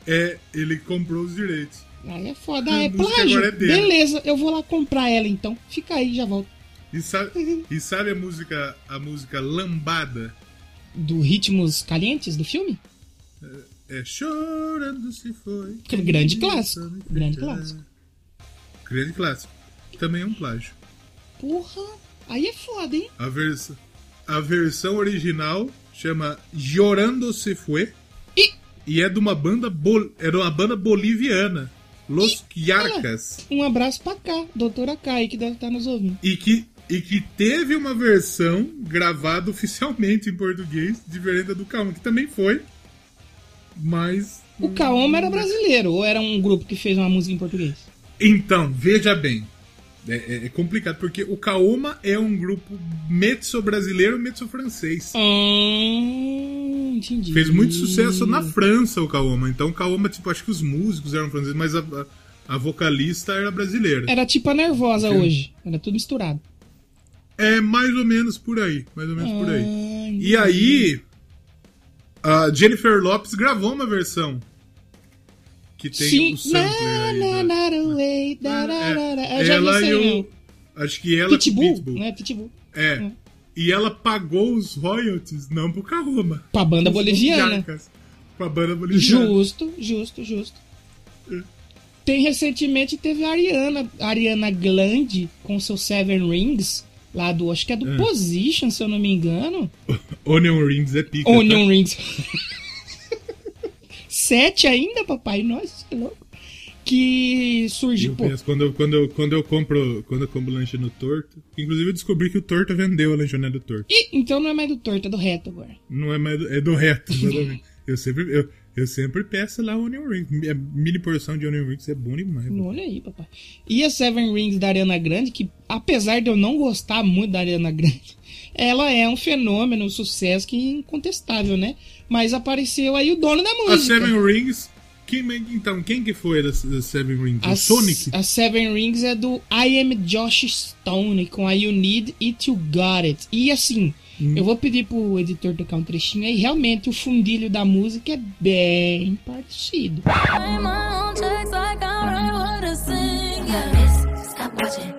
Speaker 5: É, ele comprou os direitos.
Speaker 2: Aí é foda,
Speaker 5: A
Speaker 2: ah, é plágio.
Speaker 5: é.
Speaker 2: Beleza, eu vou lá comprar ela então. Fica aí, já volto.
Speaker 5: E sabe, e sabe a música a música Lambada?
Speaker 2: Do Ritmos Calientes do filme?
Speaker 5: É Chorando se foi.
Speaker 2: Grande clássico. Grande clássico.
Speaker 5: Grande clássico. Também é um plágio.
Speaker 2: Porra, aí é foda, hein?
Speaker 5: A, vers a versão original chama Llorando se fue. E é de uma banda bol era uma banda boliviana, Los Yarcas,
Speaker 2: Um abraço pra cá, doutora Kai, que deve estar nos ouvindo.
Speaker 5: e que e que teve uma versão gravada oficialmente em português diferente da do Calma, que também foi, mas
Speaker 2: O Kaoma era brasileiro ou era um grupo que fez uma música em português?
Speaker 5: Então, veja bem. É, é- é complicado, porque o Kaoma é um grupo mezzo brasileiro mezzo francês.
Speaker 2: Hum, entendi.
Speaker 5: Fez muito sucesso na França o Kaoma. Então o Kaoma, tipo, acho que os músicos eram franceses, mas a, a, vocalista era brasileira.
Speaker 2: Era tipo a nervosa
Speaker 5: Sim.
Speaker 2: hoje. Era tudo misturado.
Speaker 5: É mais ou menos por aí. Mais ou menos por aí.
Speaker 2: Ah,
Speaker 5: E aí, a Jennifer Lopes gravou uma versão. Que tem
Speaker 2: Sim.
Speaker 5: o sampler.
Speaker 2: Na,
Speaker 5: né?
Speaker 2: vi
Speaker 5: ela e o. Acho que ela
Speaker 2: Pitbull,
Speaker 5: Pitbull.
Speaker 2: né? Pitbull.
Speaker 5: É. E ela pagou os royalties, não pro Kaoma.
Speaker 2: Pra banda boliviana.
Speaker 5: Yarcas. Pra banda boliviana.
Speaker 2: Justo, justo, justo. Tem recentemente teve a Ariana, a Ariana Grande com seu Seven Rings, lá do, acho que é do
Speaker 5: É.
Speaker 2: Position, se eu não me engano.
Speaker 5: Onion Rings é pica.
Speaker 2: Onion
Speaker 5: tá?
Speaker 2: Rings. Sete ainda, papai? Nossa, que louco. Que surgiu,
Speaker 5: Eu penso, quando, eu, quando, eu, quando eu compro quando eu compro lanche no Torto, inclusive eu descobri que o Torto vendeu a lanchonete do Torto.
Speaker 2: Ih, então não é mais do torto, é do reto agora.
Speaker 5: Não é mais do, é do reto, exatamente. eu sempre eu, eu sempre peço lá onion rings. A mini porção de onion rings é bom demais.
Speaker 2: Olha aí, papai. E a Seven Rings da Ariana Grande, que apesar de eu não gostar muito da Ariana Grande, ela é um fenômeno, um sucesso que é incontestável, né? Mas apareceu aí o dono da
Speaker 5: A
Speaker 2: música.
Speaker 5: Seven Rings, quem, então, quem que foi da, da Seven Rings?
Speaker 2: A,
Speaker 5: o Sonic?
Speaker 2: a Seven Rings é do I Am Josh Stone com a You Need It You Got It. E assim,
Speaker 5: Hum.
Speaker 2: eu vou pedir pro editor tocar um trechinho aí. Realmente o fundilho da música é bem parecido.
Speaker 11: Stop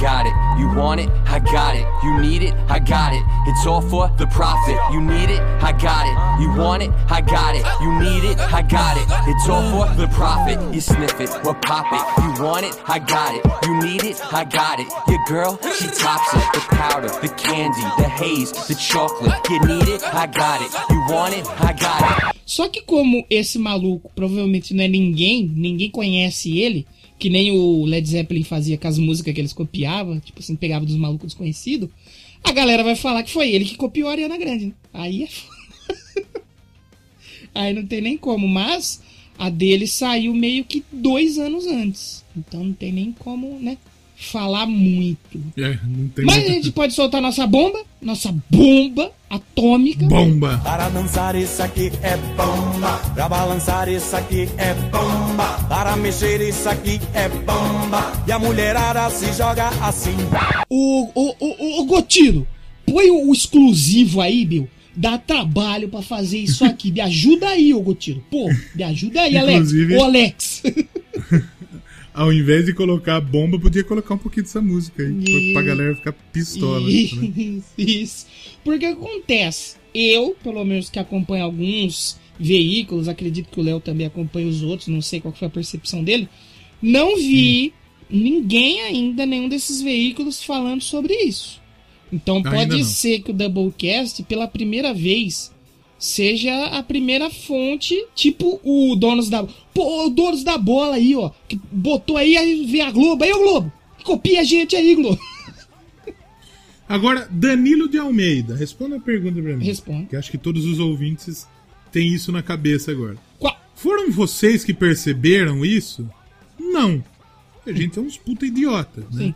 Speaker 11: got it.
Speaker 12: You want it, I got it. You need it, I got it. It's all for the profit. You need it, I got it. You want it, I got it. You need it, I got it. It's all for the profit. You sniff it or pop it. You want it, I got it. You need it, I got it. Your girl, she tops it. The powder, the candy, the haze, the chocolate. You need it, I got it. You want it, I got it.
Speaker 2: Só que como esse maluco provavelmente não é ninguém, ninguém conhece ele, que nem o Led Zeppelin fazia com as músicas que eles copiavam, tipo assim, pegava dos malucos desconhecidos, a galera vai falar que foi ele que copiou a Ariana Grande. Né? Aí é. Aí não tem nem como, mas a dele saiu meio que dois anos antes. Então não tem nem como, né, falar muito.
Speaker 5: É, não tem
Speaker 2: Mas a
Speaker 5: muita-
Speaker 2: gente pode soltar nossa bomba, nossa bomba atômica.
Speaker 5: Bomba!
Speaker 10: Para dançar isso aqui é bomba. Pra balançar isso aqui é bomba. Para mexer isso aqui é bomba. E a mulherada se joga assim.
Speaker 2: O, o, o, o Gotiro, põe o, o exclusivo aí, Bill. Dá trabalho pra fazer isso aqui. Me ajuda aí, ô Gotiro. Pô, me ajuda aí, Alex. Ô, Alex.
Speaker 5: Ao invés de colocar a bomba, podia colocar um pouquinho dessa música aí. pra,
Speaker 2: E-
Speaker 5: pra galera ficar pistola. né?
Speaker 2: Isso, isso. Porque acontece, eu, pelo menos que acompanho alguns veículos, acredito que o Léo também acompanha os outros, não sei qual foi a percepção dele, não vi ninguém ainda, nenhum desses veículos falando sobre isso. Então pode ser que o Doublecast, pela primeira vez, seja a primeira fonte, tipo o Donos da... Pô, o Donos da Bola aí, ó, que botou aí, aí vê a Globo, aí, ô Globo, copia a gente aí, Globo.
Speaker 5: Agora, Danilo de Almeida, responda a pergunta pra mim.
Speaker 2: Responde.
Speaker 5: Que acho que todos os ouvintes têm isso na cabeça agora. Foram vocês que perceberam isso? Não. A gente é uns puta idiota, né?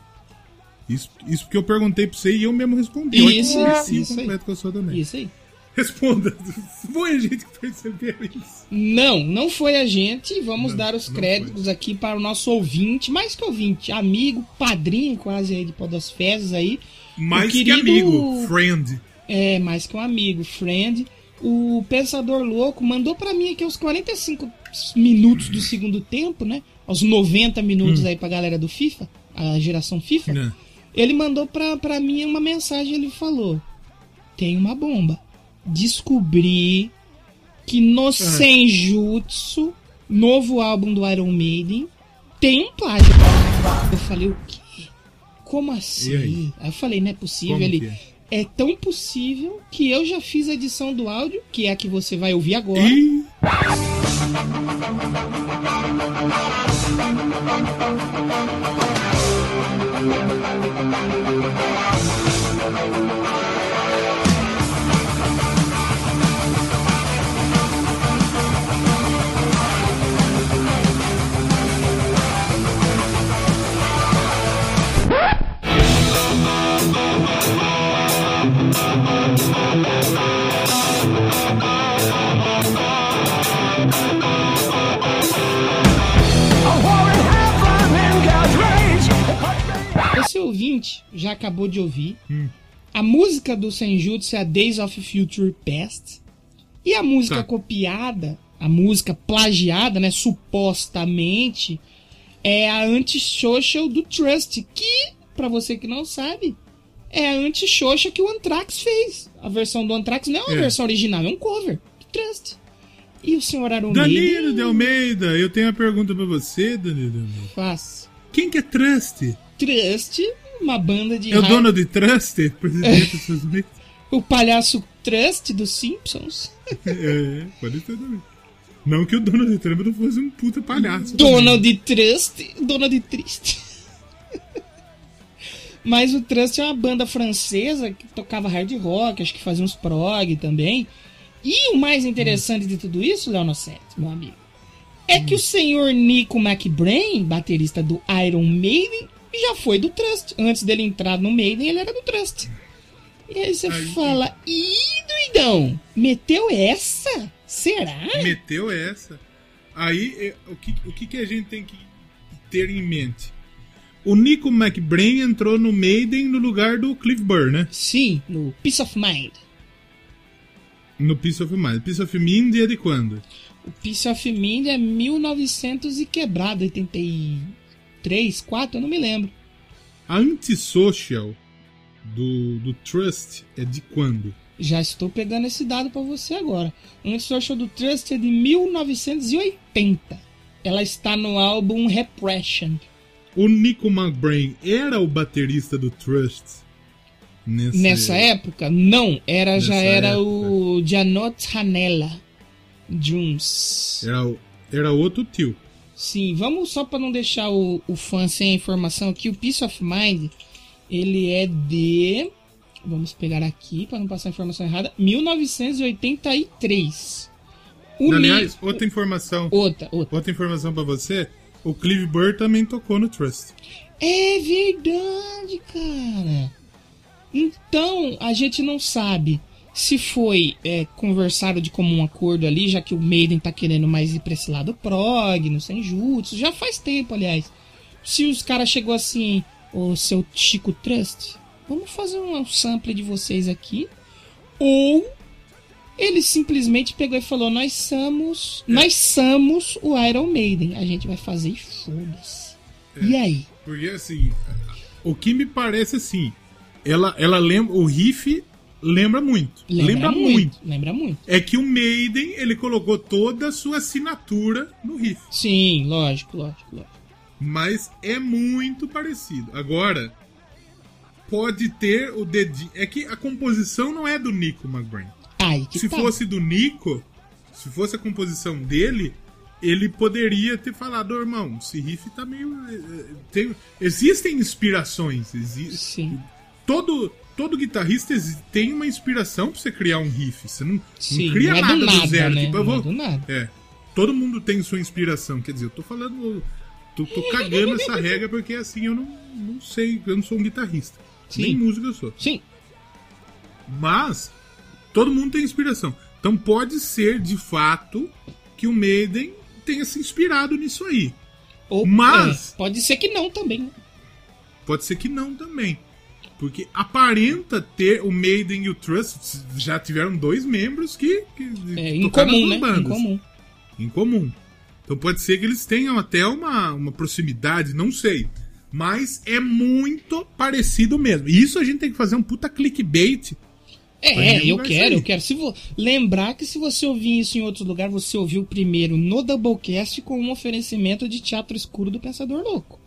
Speaker 5: Isso, isso porque eu perguntei pra você e eu mesmo respondi. Olha que
Speaker 2: Isso, isso aí.
Speaker 5: que eu sou também.
Speaker 2: Isso aí.
Speaker 5: Responda. Foi a gente que percebeu isso.
Speaker 2: Não, não foi a gente. Vamos dar os créditos aqui para o nosso ouvinte, mais que ouvinte, amigo, padrinho quase aí de Podosfezes aí.
Speaker 5: Mais
Speaker 2: O
Speaker 5: que
Speaker 2: querido-
Speaker 5: amigo, friend.
Speaker 2: É, mais que um amigo, friend. O Pensador Louco mandou pra mim aqui aos 45 minutos do segundo tempo, né? Aos 90 minutos
Speaker 5: Hum.
Speaker 2: aí pra galera do FIFA, a geração FIFA.
Speaker 5: Né?
Speaker 2: Ele mandou pra, pra mim uma mensagem, ele falou: Tem uma bomba. Descobri que no
Speaker 5: Ah.
Speaker 2: Senjutsu, novo álbum do Iron Maiden, tem um plágio. Eu falei, o quê? Como assim?
Speaker 5: E aí?
Speaker 2: eu falei, não é possível.
Speaker 5: Como
Speaker 2: ele.
Speaker 5: é?
Speaker 2: É tão possível que eu já fiz a edição do áudio, que é a que você vai ouvir agora.
Speaker 5: Ih.
Speaker 2: Ouvinte já acabou de ouvir.
Speaker 5: Hum.
Speaker 2: A música do Senjutsu é a Days of Future Past. E a música
Speaker 5: Tá.
Speaker 2: copiada, a música plagiada, né, supostamente, é a Anti-Social do Trust, que, pra você que não sabe, é a Anti-Social que o Anthrax fez. A versão do Anthrax não é uma
Speaker 5: É.
Speaker 2: versão original, é um cover do Trust. E o senhor Iron
Speaker 5: Danilo de Almeida, eu tenho uma pergunta pra você, Danilo de Almeida.
Speaker 2: faz
Speaker 5: Quem que é Trust?
Speaker 2: Trust, uma banda de
Speaker 5: É o
Speaker 2: hard-
Speaker 5: Donald Trust, presidente dos Estados Unidos?
Speaker 2: o palhaço Trust dos Simpsons.
Speaker 5: É, pode ser também. Não que o Donald Trump não fosse um puta palhaço.
Speaker 2: Donald Trust, Donald Triste. Mas o Trust é uma banda francesa que tocava hard rock, acho que fazia uns prog também. E o mais interessante de tudo isso, Sete, meu amigo, é que o senhor Nico McBrain, baterista do Iron Maiden, já foi do Trust. Antes dele entrar no Maiden, ele era do Trust. E aí você fala, ih, doidão, meteu essa? Será?
Speaker 5: Meteu essa. Aí, é, o que, o que, que a gente tem que ter em mente? O Nico McBrain entrou no Maiden no lugar do Cliff Burr, né?
Speaker 2: Sim, no Peace of Mind.
Speaker 5: No Peace of Mind. Peace of Mind é de quando?
Speaker 2: O Peace of Mind é 1900 e quebrado, 83, 4, eu não me lembro.
Speaker 5: A Antisocial do, do Trust é de quando?
Speaker 2: Já estou pegando esse dado pra você agora. O Social do Trust é de 1980. Ela está no álbum Repression.
Speaker 5: O Nico McBrain era o baterista do Trust nesse-
Speaker 2: Nessa época, não. Era, já
Speaker 5: Nessa
Speaker 2: era
Speaker 5: época.
Speaker 2: o Janot Hanella Jones.
Speaker 5: Era, era outro tio.
Speaker 2: Sim, vamos só para não deixar o, o fã sem a informação aqui. O Peace of Mind, ele é de. Vamos pegar aqui para não passar a informação errada. 1983. O
Speaker 5: Aliás,
Speaker 2: Ni-
Speaker 5: outra informação.
Speaker 2: Outra, outra.
Speaker 5: informação pra você. O Clive Burr também tocou no Trust.
Speaker 2: É verdade, cara. Então, a gente não sabe se foi é, conversado de comum acordo ali, já que o Maiden tá querendo mais ir pra esse lado prog, no Senjutsu. Já faz tempo, aliás. Se os caras chegou assim, ô seu Chico Trust, vamos fazer um sample de vocês aqui. Ou ele simplesmente pegou e falou: Nós somos. Nós somos o Iron Maiden. A gente vai fazer e foda-se. E aí?
Speaker 5: Porque assim, o que me parece assim, ela, ela lembra. O riff lembra muito. Lembra, muito.
Speaker 2: Lembra muito.
Speaker 5: É que o Maiden, ele colocou toda a sua assinatura no riff.
Speaker 2: Sim, lógico, lógico, lógico.
Speaker 5: Mas é muito parecido. Agora, pode ter o dedinho. É que a composição não é do Nico McBrain.
Speaker 2: Ai, que
Speaker 5: se
Speaker 2: tá.
Speaker 5: fosse do Nico, se fosse a composição dele, ele poderia ter falado, "Ô, irmão, esse riff tá meio. eh, eh, tem- existem inspirações. Exi
Speaker 2: Sim.
Speaker 5: Todo, todo guitarrista tem uma inspiração pra você criar um riff. Você não,
Speaker 2: Sim,
Speaker 5: não cria
Speaker 2: não é do
Speaker 5: nada do,
Speaker 2: nada,
Speaker 5: zero.
Speaker 2: né?
Speaker 5: Tipo, eu
Speaker 2: Não é
Speaker 5: vou-
Speaker 2: do nada.
Speaker 5: É. Todo mundo tem sua inspiração. Quer dizer, eu tô falando tô, tô cagando essa regra porque assim eu não, não sei, eu não sou um guitarrista.
Speaker 2: Sim.
Speaker 5: Nem músico eu sou.
Speaker 2: Sim.
Speaker 5: Mas todo mundo tem inspiração. Então pode ser de fato que o Maiden tenha se inspirado nisso aí.
Speaker 2: Ou,
Speaker 5: Mas-
Speaker 2: é, pode ser que não também.
Speaker 5: Pode ser que não também. Porque aparenta ter o Maiden e o Trust já tiveram dois membros que, que
Speaker 2: É,
Speaker 5: tocaram
Speaker 2: incomum, né?
Speaker 5: bandas.
Speaker 2: Incomum.
Speaker 5: Em comum. Então pode ser que eles tenham até uma, uma proximidade, não sei. Mas é muito parecido mesmo. E isso a gente tem que fazer um puta clickbait.
Speaker 2: É,
Speaker 5: gente
Speaker 2: eu quero, eu quero. Se vo... Lembrar que se você ouvir isso em outros lugares, você ouviu primeiro no Doublecast com um oferecimento de teatro escuro do Pensador Louco.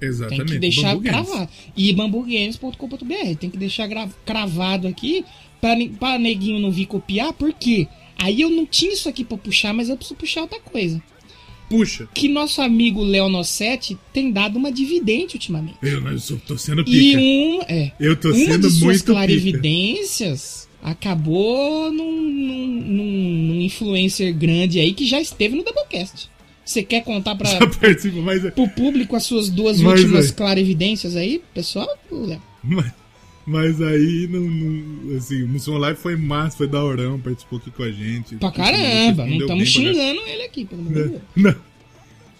Speaker 5: Exatamente.
Speaker 2: Tem que deixar cravado. E bambugames.com.br. Tem que deixar cravado aqui pra neguinho não vir copiar, porque aí eu não tinha isso aqui pra puxar, mas eu preciso puxar outra coisa.
Speaker 5: Puxa.
Speaker 2: Que nosso amigo Léo Nossetti tem dado uma dividente ultimamente.
Speaker 5: Eu, eu sou- tô sendo pica.
Speaker 2: E um, é,
Speaker 5: Eu tô
Speaker 2: uma
Speaker 5: sendo
Speaker 2: de suas
Speaker 5: muito pica.
Speaker 2: clarividências acabou num, num, num- num influencer grande aí que já esteve no Doublecast. Você quer contar
Speaker 5: participo, mas,
Speaker 2: pro público as suas duas
Speaker 5: Mas
Speaker 2: últimas
Speaker 5: aí-
Speaker 2: clarividências aí, pessoal?
Speaker 5: Mas, mas aí, não, não- assim, o Mussum Live foi massa, foi daorão, participou aqui com a gente.
Speaker 2: Pra caramba, não estamos
Speaker 5: bem pra
Speaker 2: xingando ele aqui, pelo amor de Deus.
Speaker 5: Não.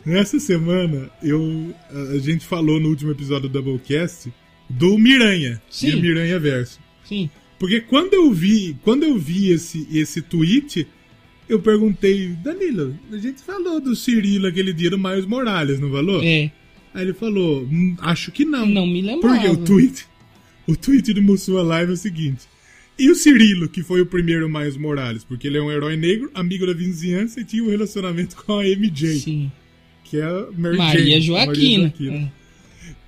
Speaker 5: Nessa semana, eu, a gente falou no último episódio do Doublecast do Miranha.
Speaker 2: Sim.
Speaker 5: E o Miranha Verso.
Speaker 2: Sim.
Speaker 5: Porque quando eu vi, quando eu vi esse, esse tweet, eu perguntei, Danilo, a gente falou do Cirilo aquele dia do Miles Morales, não falou?
Speaker 2: É.
Speaker 5: Aí ele falou, "Hum, acho que não.
Speaker 2: Não me lembrava.
Speaker 5: Porque o tweet, o tweet do Mussua Live é o seguinte. E o Cirilo, que foi o primeiro Miles Morales, porque ele é um herói negro, amigo da vizinhança e tinha um relacionamento com a MJ.
Speaker 2: Sim.
Speaker 5: Que é a Mary
Speaker 2: Maria
Speaker 5: Jane,
Speaker 2: Joaquina. É.
Speaker 5: Maria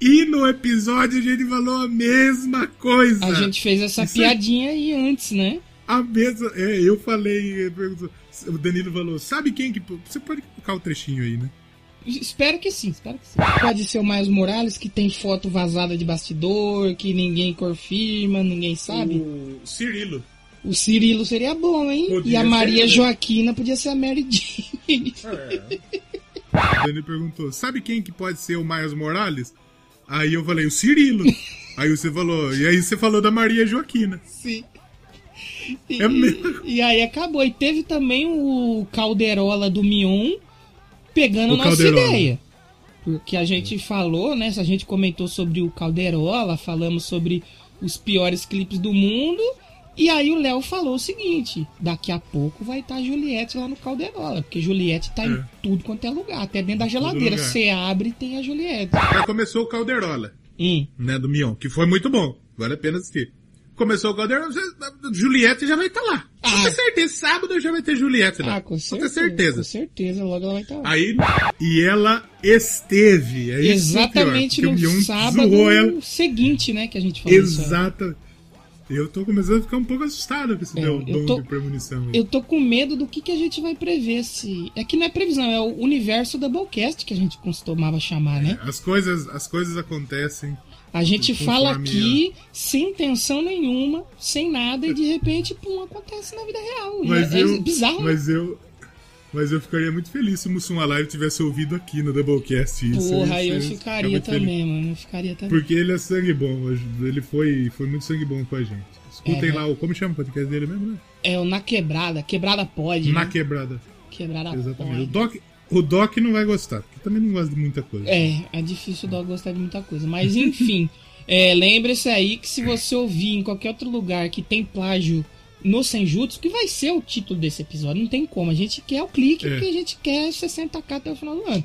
Speaker 5: E no episódio a gente falou a mesma coisa.
Speaker 2: A gente fez essa
Speaker 5: Isso aí-
Speaker 2: piadinha aí antes, né?
Speaker 5: A mesma. É, eu falei. O Danilo falou: sabe quem que. Você pode colocar o trechinho aí, né?
Speaker 2: Espero que sim, espero que sim. Pode ser o Miles Morales que tem foto vazada de bastidor, que ninguém confirma, ninguém sabe.
Speaker 5: O Cirilo.
Speaker 2: O Cirilo seria bom, hein?
Speaker 5: Podia
Speaker 2: e a
Speaker 5: ser,
Speaker 2: Maria
Speaker 5: né?
Speaker 2: Joaquina podia ser a Mary Jane.
Speaker 5: O Danilo perguntou: sabe quem que pode ser o Miles Morales? Aí eu falei: o Cirilo. aí você falou. E aí você falou da Maria Joaquina.
Speaker 2: Sim. E,
Speaker 5: É mesmo?
Speaker 2: e aí acabou. E teve também o Calderola do Mion pegando
Speaker 5: O
Speaker 2: nossa
Speaker 5: Calderola.
Speaker 2: ideia. Porque a gente falou, né? A gente comentou sobre o Calderola, falamos sobre os piores clipes do mundo. E aí o Léo falou o seguinte: daqui a pouco vai estar a Juliette lá no Calderola. Porque Juliette tá em
Speaker 5: É.
Speaker 2: tudo quanto é lugar, até dentro da geladeira. Você abre e tem a Juliette.
Speaker 5: Aí começou o Calderola.
Speaker 2: Hum.
Speaker 5: Né, do Mion, que foi muito bom. Vale a pena assistir. Começou o você- Juliette já vai estar lá. Com ter certeza, sábado já vai ter Juliette lá.
Speaker 2: Ah, com
Speaker 5: Com
Speaker 2: certeza.
Speaker 5: certeza.
Speaker 2: Com certeza, logo ela vai estar lá.
Speaker 5: Aí, e ela esteve. É é pior,
Speaker 2: Exatamente
Speaker 5: o
Speaker 2: no sábado seguinte, né? Que a gente falou.
Speaker 5: Exato. Eu tô começando a ficar um pouco assustado com esse
Speaker 2: É,
Speaker 5: meu
Speaker 2: eu
Speaker 5: dom
Speaker 2: tô-
Speaker 5: de premonição. aí.
Speaker 2: Eu tô com medo do que, que a gente vai prever se. É que não é previsão, é o universo Doublecast que a gente costumava chamar, né?
Speaker 5: As coisas, as coisas acontecem.
Speaker 2: A gente fala aqui sem intenção nenhuma, sem nada, e de repente, pum, acontece na vida real.
Speaker 5: Mas
Speaker 2: é,
Speaker 5: eu,
Speaker 2: é bizarro, né?
Speaker 5: mas eu, mas eu ficaria muito feliz se o Mussum Alive tivesse ouvido aqui no Doublecast isso.
Speaker 2: Porra, eu ficaria
Speaker 5: ficar muito feliz.
Speaker 2: também, mano. Eu ficaria também.
Speaker 5: Porque ele é sangue bom. Ele foi, foi muito sangue bom com a gente. Escutem
Speaker 2: É,
Speaker 5: lá, o, como chama o podcast dele mesmo, né?
Speaker 2: É o Na Quebrada. Quebrada pode.
Speaker 5: Na
Speaker 2: né?
Speaker 5: quebrada.
Speaker 2: Quebrada
Speaker 5: Exatamente. O
Speaker 2: pode.
Speaker 5: Doc, o Doc não vai gostar, porque também não gosta de muita coisa.
Speaker 2: É, é difícil o dog gostar de muita coisa. Mas enfim, é, lembre-se aí que se você ouvir em qualquer outro lugar que tem plágio no Senjutsu, que vai ser o título desse episódio, não tem como. A gente quer o clique
Speaker 5: É.
Speaker 2: porque a gente quer 60k até o final do ano.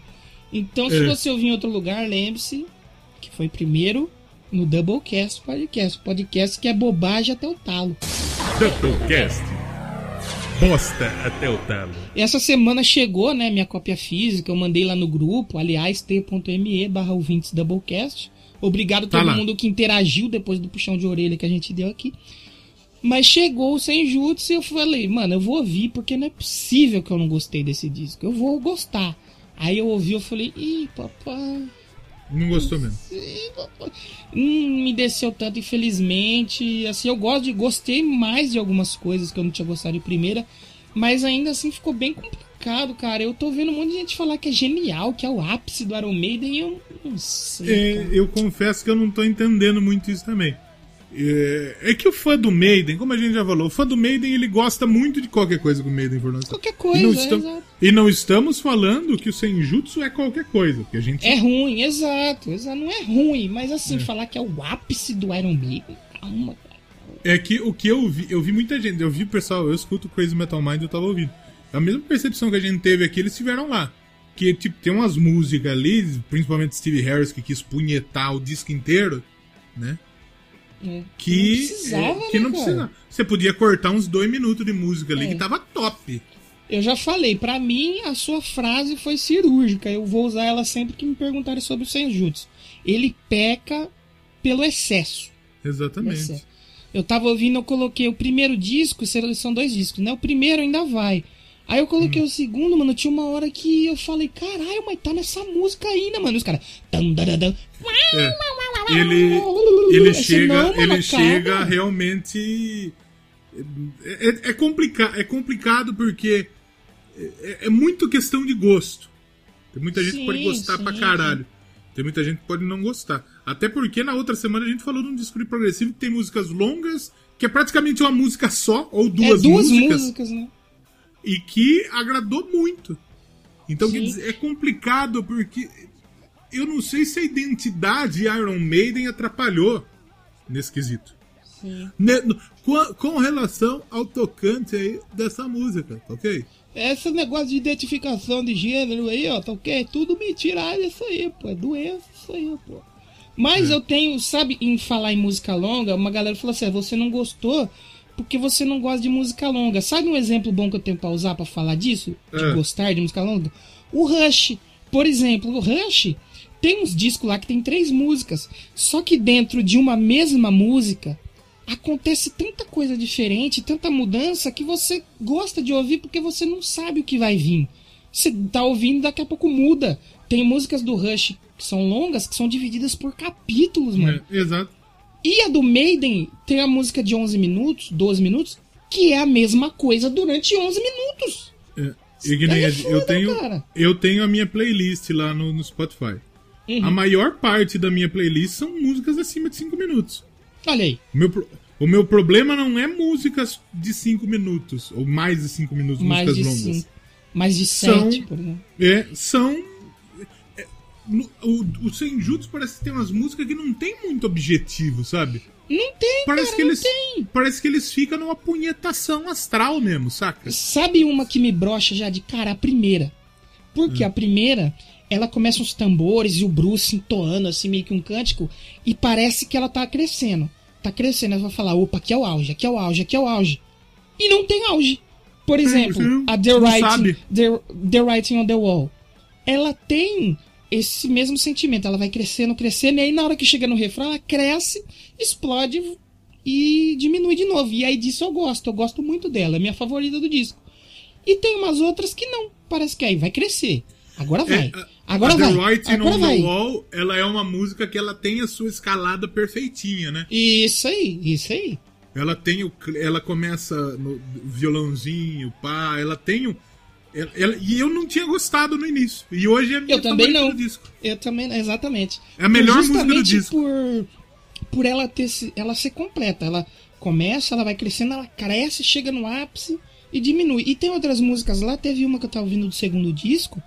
Speaker 2: Então, se
Speaker 5: É.
Speaker 2: você ouvir em outro lugar, lembre-se que foi primeiro no Doublecast Podcast. Podcast que é bobagem até o talo.
Speaker 5: Doublecast. Bosta até o talo.
Speaker 2: Essa semana chegou, né, minha cópia física, eu mandei lá no grupo, aliás, t.me barra ouvintes Doublecast. Obrigado a
Speaker 5: Tá
Speaker 2: todo
Speaker 5: lá.
Speaker 2: mundo que interagiu depois do puxão de orelha que a gente deu aqui. Mas chegou o Senjutsu e eu falei, mano, eu vou ouvir porque não é possível que eu não gostei desse disco. Eu vou gostar. Aí eu ouvi, eu falei, ih, papai,
Speaker 5: Não gostou mesmo.
Speaker 2: Hum, me desceu tanto, infelizmente. Assim, eu gosto de, gostei mais de algumas coisas que eu não tinha gostado de primeira, mas ainda assim ficou bem complicado cara. Eu tô vendo um monte de gente falar que é genial, que é o ápice do Iron Maiden e eu não sei.
Speaker 5: É, eu confesso que eu não tô entendendo muito isso também. É, é que o fã do Maiden, como a gente já falou, o fã do Maiden ele gosta muito de qualquer coisa que o Maiden for.
Speaker 2: Qualquer coisa,
Speaker 5: e não, estamos, e não estamos falando que o Senjutsu é qualquer coisa. Que a gente
Speaker 2: É ruim, exato, exato. Não é ruim, mas assim,
Speaker 5: É.
Speaker 2: falar que é o ápice do Iron Maiden, calma, cara.
Speaker 5: É que o que eu vi, eu vi muita gente, eu vi o pessoal, eu escuto Crazy Metal Mind, eu tava ouvindo. A mesma percepção que a gente teve aqui, eles tiveram lá. Que, tipo, tem umas músicas ali, principalmente Steve Harris, que quis punhetar o disco inteiro, né? Que
Speaker 2: não precisava,
Speaker 5: é, que
Speaker 2: né,
Speaker 5: não
Speaker 2: cara?
Speaker 5: precisava. Você podia cortar uns dois minutos de música ali,
Speaker 2: É.
Speaker 5: que tava top.
Speaker 2: Eu já falei, pra mim a sua frase foi cirúrgica. Eu vou usar ela sempre que me perguntarem sobre o Senjutsu. Ele peca pelo excesso.
Speaker 5: Exatamente.
Speaker 2: Excesso. Eu tava ouvindo, eu coloquei o primeiro disco, são dois discos, né? O primeiro ainda vai. Aí eu coloquei
Speaker 5: Hum.
Speaker 2: o segundo, mano, tinha uma hora que eu falei, caralho, mas tá nessa música ainda, mano. Os caras.
Speaker 5: É. Ele, ele
Speaker 2: Esse
Speaker 5: chega,
Speaker 2: não, mano,
Speaker 5: ele
Speaker 2: acaba.
Speaker 5: chega realmente. É, é, é, complica, é complicado porque é, é muito questão de gosto. Tem muita gente que pode
Speaker 2: Sim,
Speaker 5: gostar pra
Speaker 2: sim,
Speaker 5: caralho. Tem muita gente que pode não gostar. Até porque na outra semana a gente falou de um disco de progressivo que tem músicas longas, que é praticamente uma música só, ou duas,
Speaker 2: é duas
Speaker 5: músicas,
Speaker 2: músicas, né?
Speaker 5: E que agradou muito. Então,
Speaker 2: Sim.
Speaker 5: quer dizer, é complicado porque eu não sei se a identidade Iron Maiden atrapalhou nesse quesito.
Speaker 2: Sim.
Speaker 5: Ne- no- com, com relação ao tocante aí dessa música, tá ok?
Speaker 2: Esse negócio de identificação de gênero aí, ó, tá ok? Tudo mentira isso aí, pô. É doença isso aí, pô. Mas
Speaker 5: É.
Speaker 2: eu tenho, sabe, em falar em música longa, uma galera falou assim: "Ah, você não gostou porque você não gosta de música longa. Sabe um exemplo bom que eu tenho pra usar pra falar disso? De
Speaker 5: É.
Speaker 2: gostar de música longa? O Rush. Por exemplo, o Rush tem uns discos lá que tem três músicas. Só que dentro de uma mesma música acontece tanta coisa diferente, tanta mudança que você gosta de ouvir porque você não sabe o que vai vir. Você tá ouvindo, daqui a pouco muda. Tem músicas do Rush que são longas, que são divididas por capítulos, mano.
Speaker 5: É, exato.
Speaker 2: E a do Maiden tem a música de 11 minutos, 12 minutos, que é a mesma coisa durante 11 minutos.
Speaker 5: É,
Speaker 2: é
Speaker 5: eu, tenho,
Speaker 2: cara.
Speaker 5: eu tenho a minha playlist lá no, no Spotify.
Speaker 2: Uhum.
Speaker 5: A maior parte da minha playlist são músicas acima de 5 minutos.
Speaker 2: Olha aí.
Speaker 5: O meu, o meu problema não é músicas de 5 minutos, ou mais de 5 minutos,
Speaker 2: Mais
Speaker 5: músicas longas.
Speaker 2: cinco, mais de
Speaker 5: São-
Speaker 2: 7, por exemplo.
Speaker 5: É, são. É, o, o Senjutsu parece que tem umas músicas que não tem muito objetivo, sabe?
Speaker 2: Não tem,
Speaker 5: Parece
Speaker 2: cara,
Speaker 5: que
Speaker 2: não
Speaker 5: eles,
Speaker 2: tem.
Speaker 5: Parece que eles ficam numa punhetação astral mesmo, saca?
Speaker 2: Sabe uma que me brocha já de cara? A primeira. Porque
Speaker 5: Hum.
Speaker 2: a primeira, ela começa uns tambores e o Bruce entoando assim meio que um cântico e parece que ela tá crescendo. Tá crescendo, ela vai falar, opa, aqui é o auge, aqui é o auge, aqui é o auge. E não tem auge. Por exemplo,
Speaker 5: sim,
Speaker 2: a The Writing, the, the Writing on the Wall. Ela tem esse mesmo sentimento. Ela vai crescendo, crescendo, e aí na hora que chega no refrão, ela cresce, explode e diminui de novo. E aí disso eu gosto. Eu gosto muito dela. É minha favorita do disco. E tem umas outras que não. Parece que aí vai crescer. Agora vai.
Speaker 5: É, a-
Speaker 2: Agora vai.
Speaker 5: The Writing
Speaker 2: Agora
Speaker 5: on
Speaker 2: vai.
Speaker 5: the Wall, ela é uma música que ela tem a sua escalada perfeitinha, né?
Speaker 2: Isso aí, isso aí.
Speaker 5: Ela tem o. Ela começa no violãozinho, pá, ela tem o. e eu não tinha gostado no início. E hoje é a minha
Speaker 2: Eu também não.
Speaker 5: do disco.
Speaker 2: Eu também, não, exatamente.
Speaker 5: É a melhor música do disco.
Speaker 2: por por ela ter se- ela ser completa. Ela começa, ela vai crescendo, ela cresce, chega no ápice e diminui. E tem outras músicas lá, teve uma que eu tava ouvindo do segundo disco.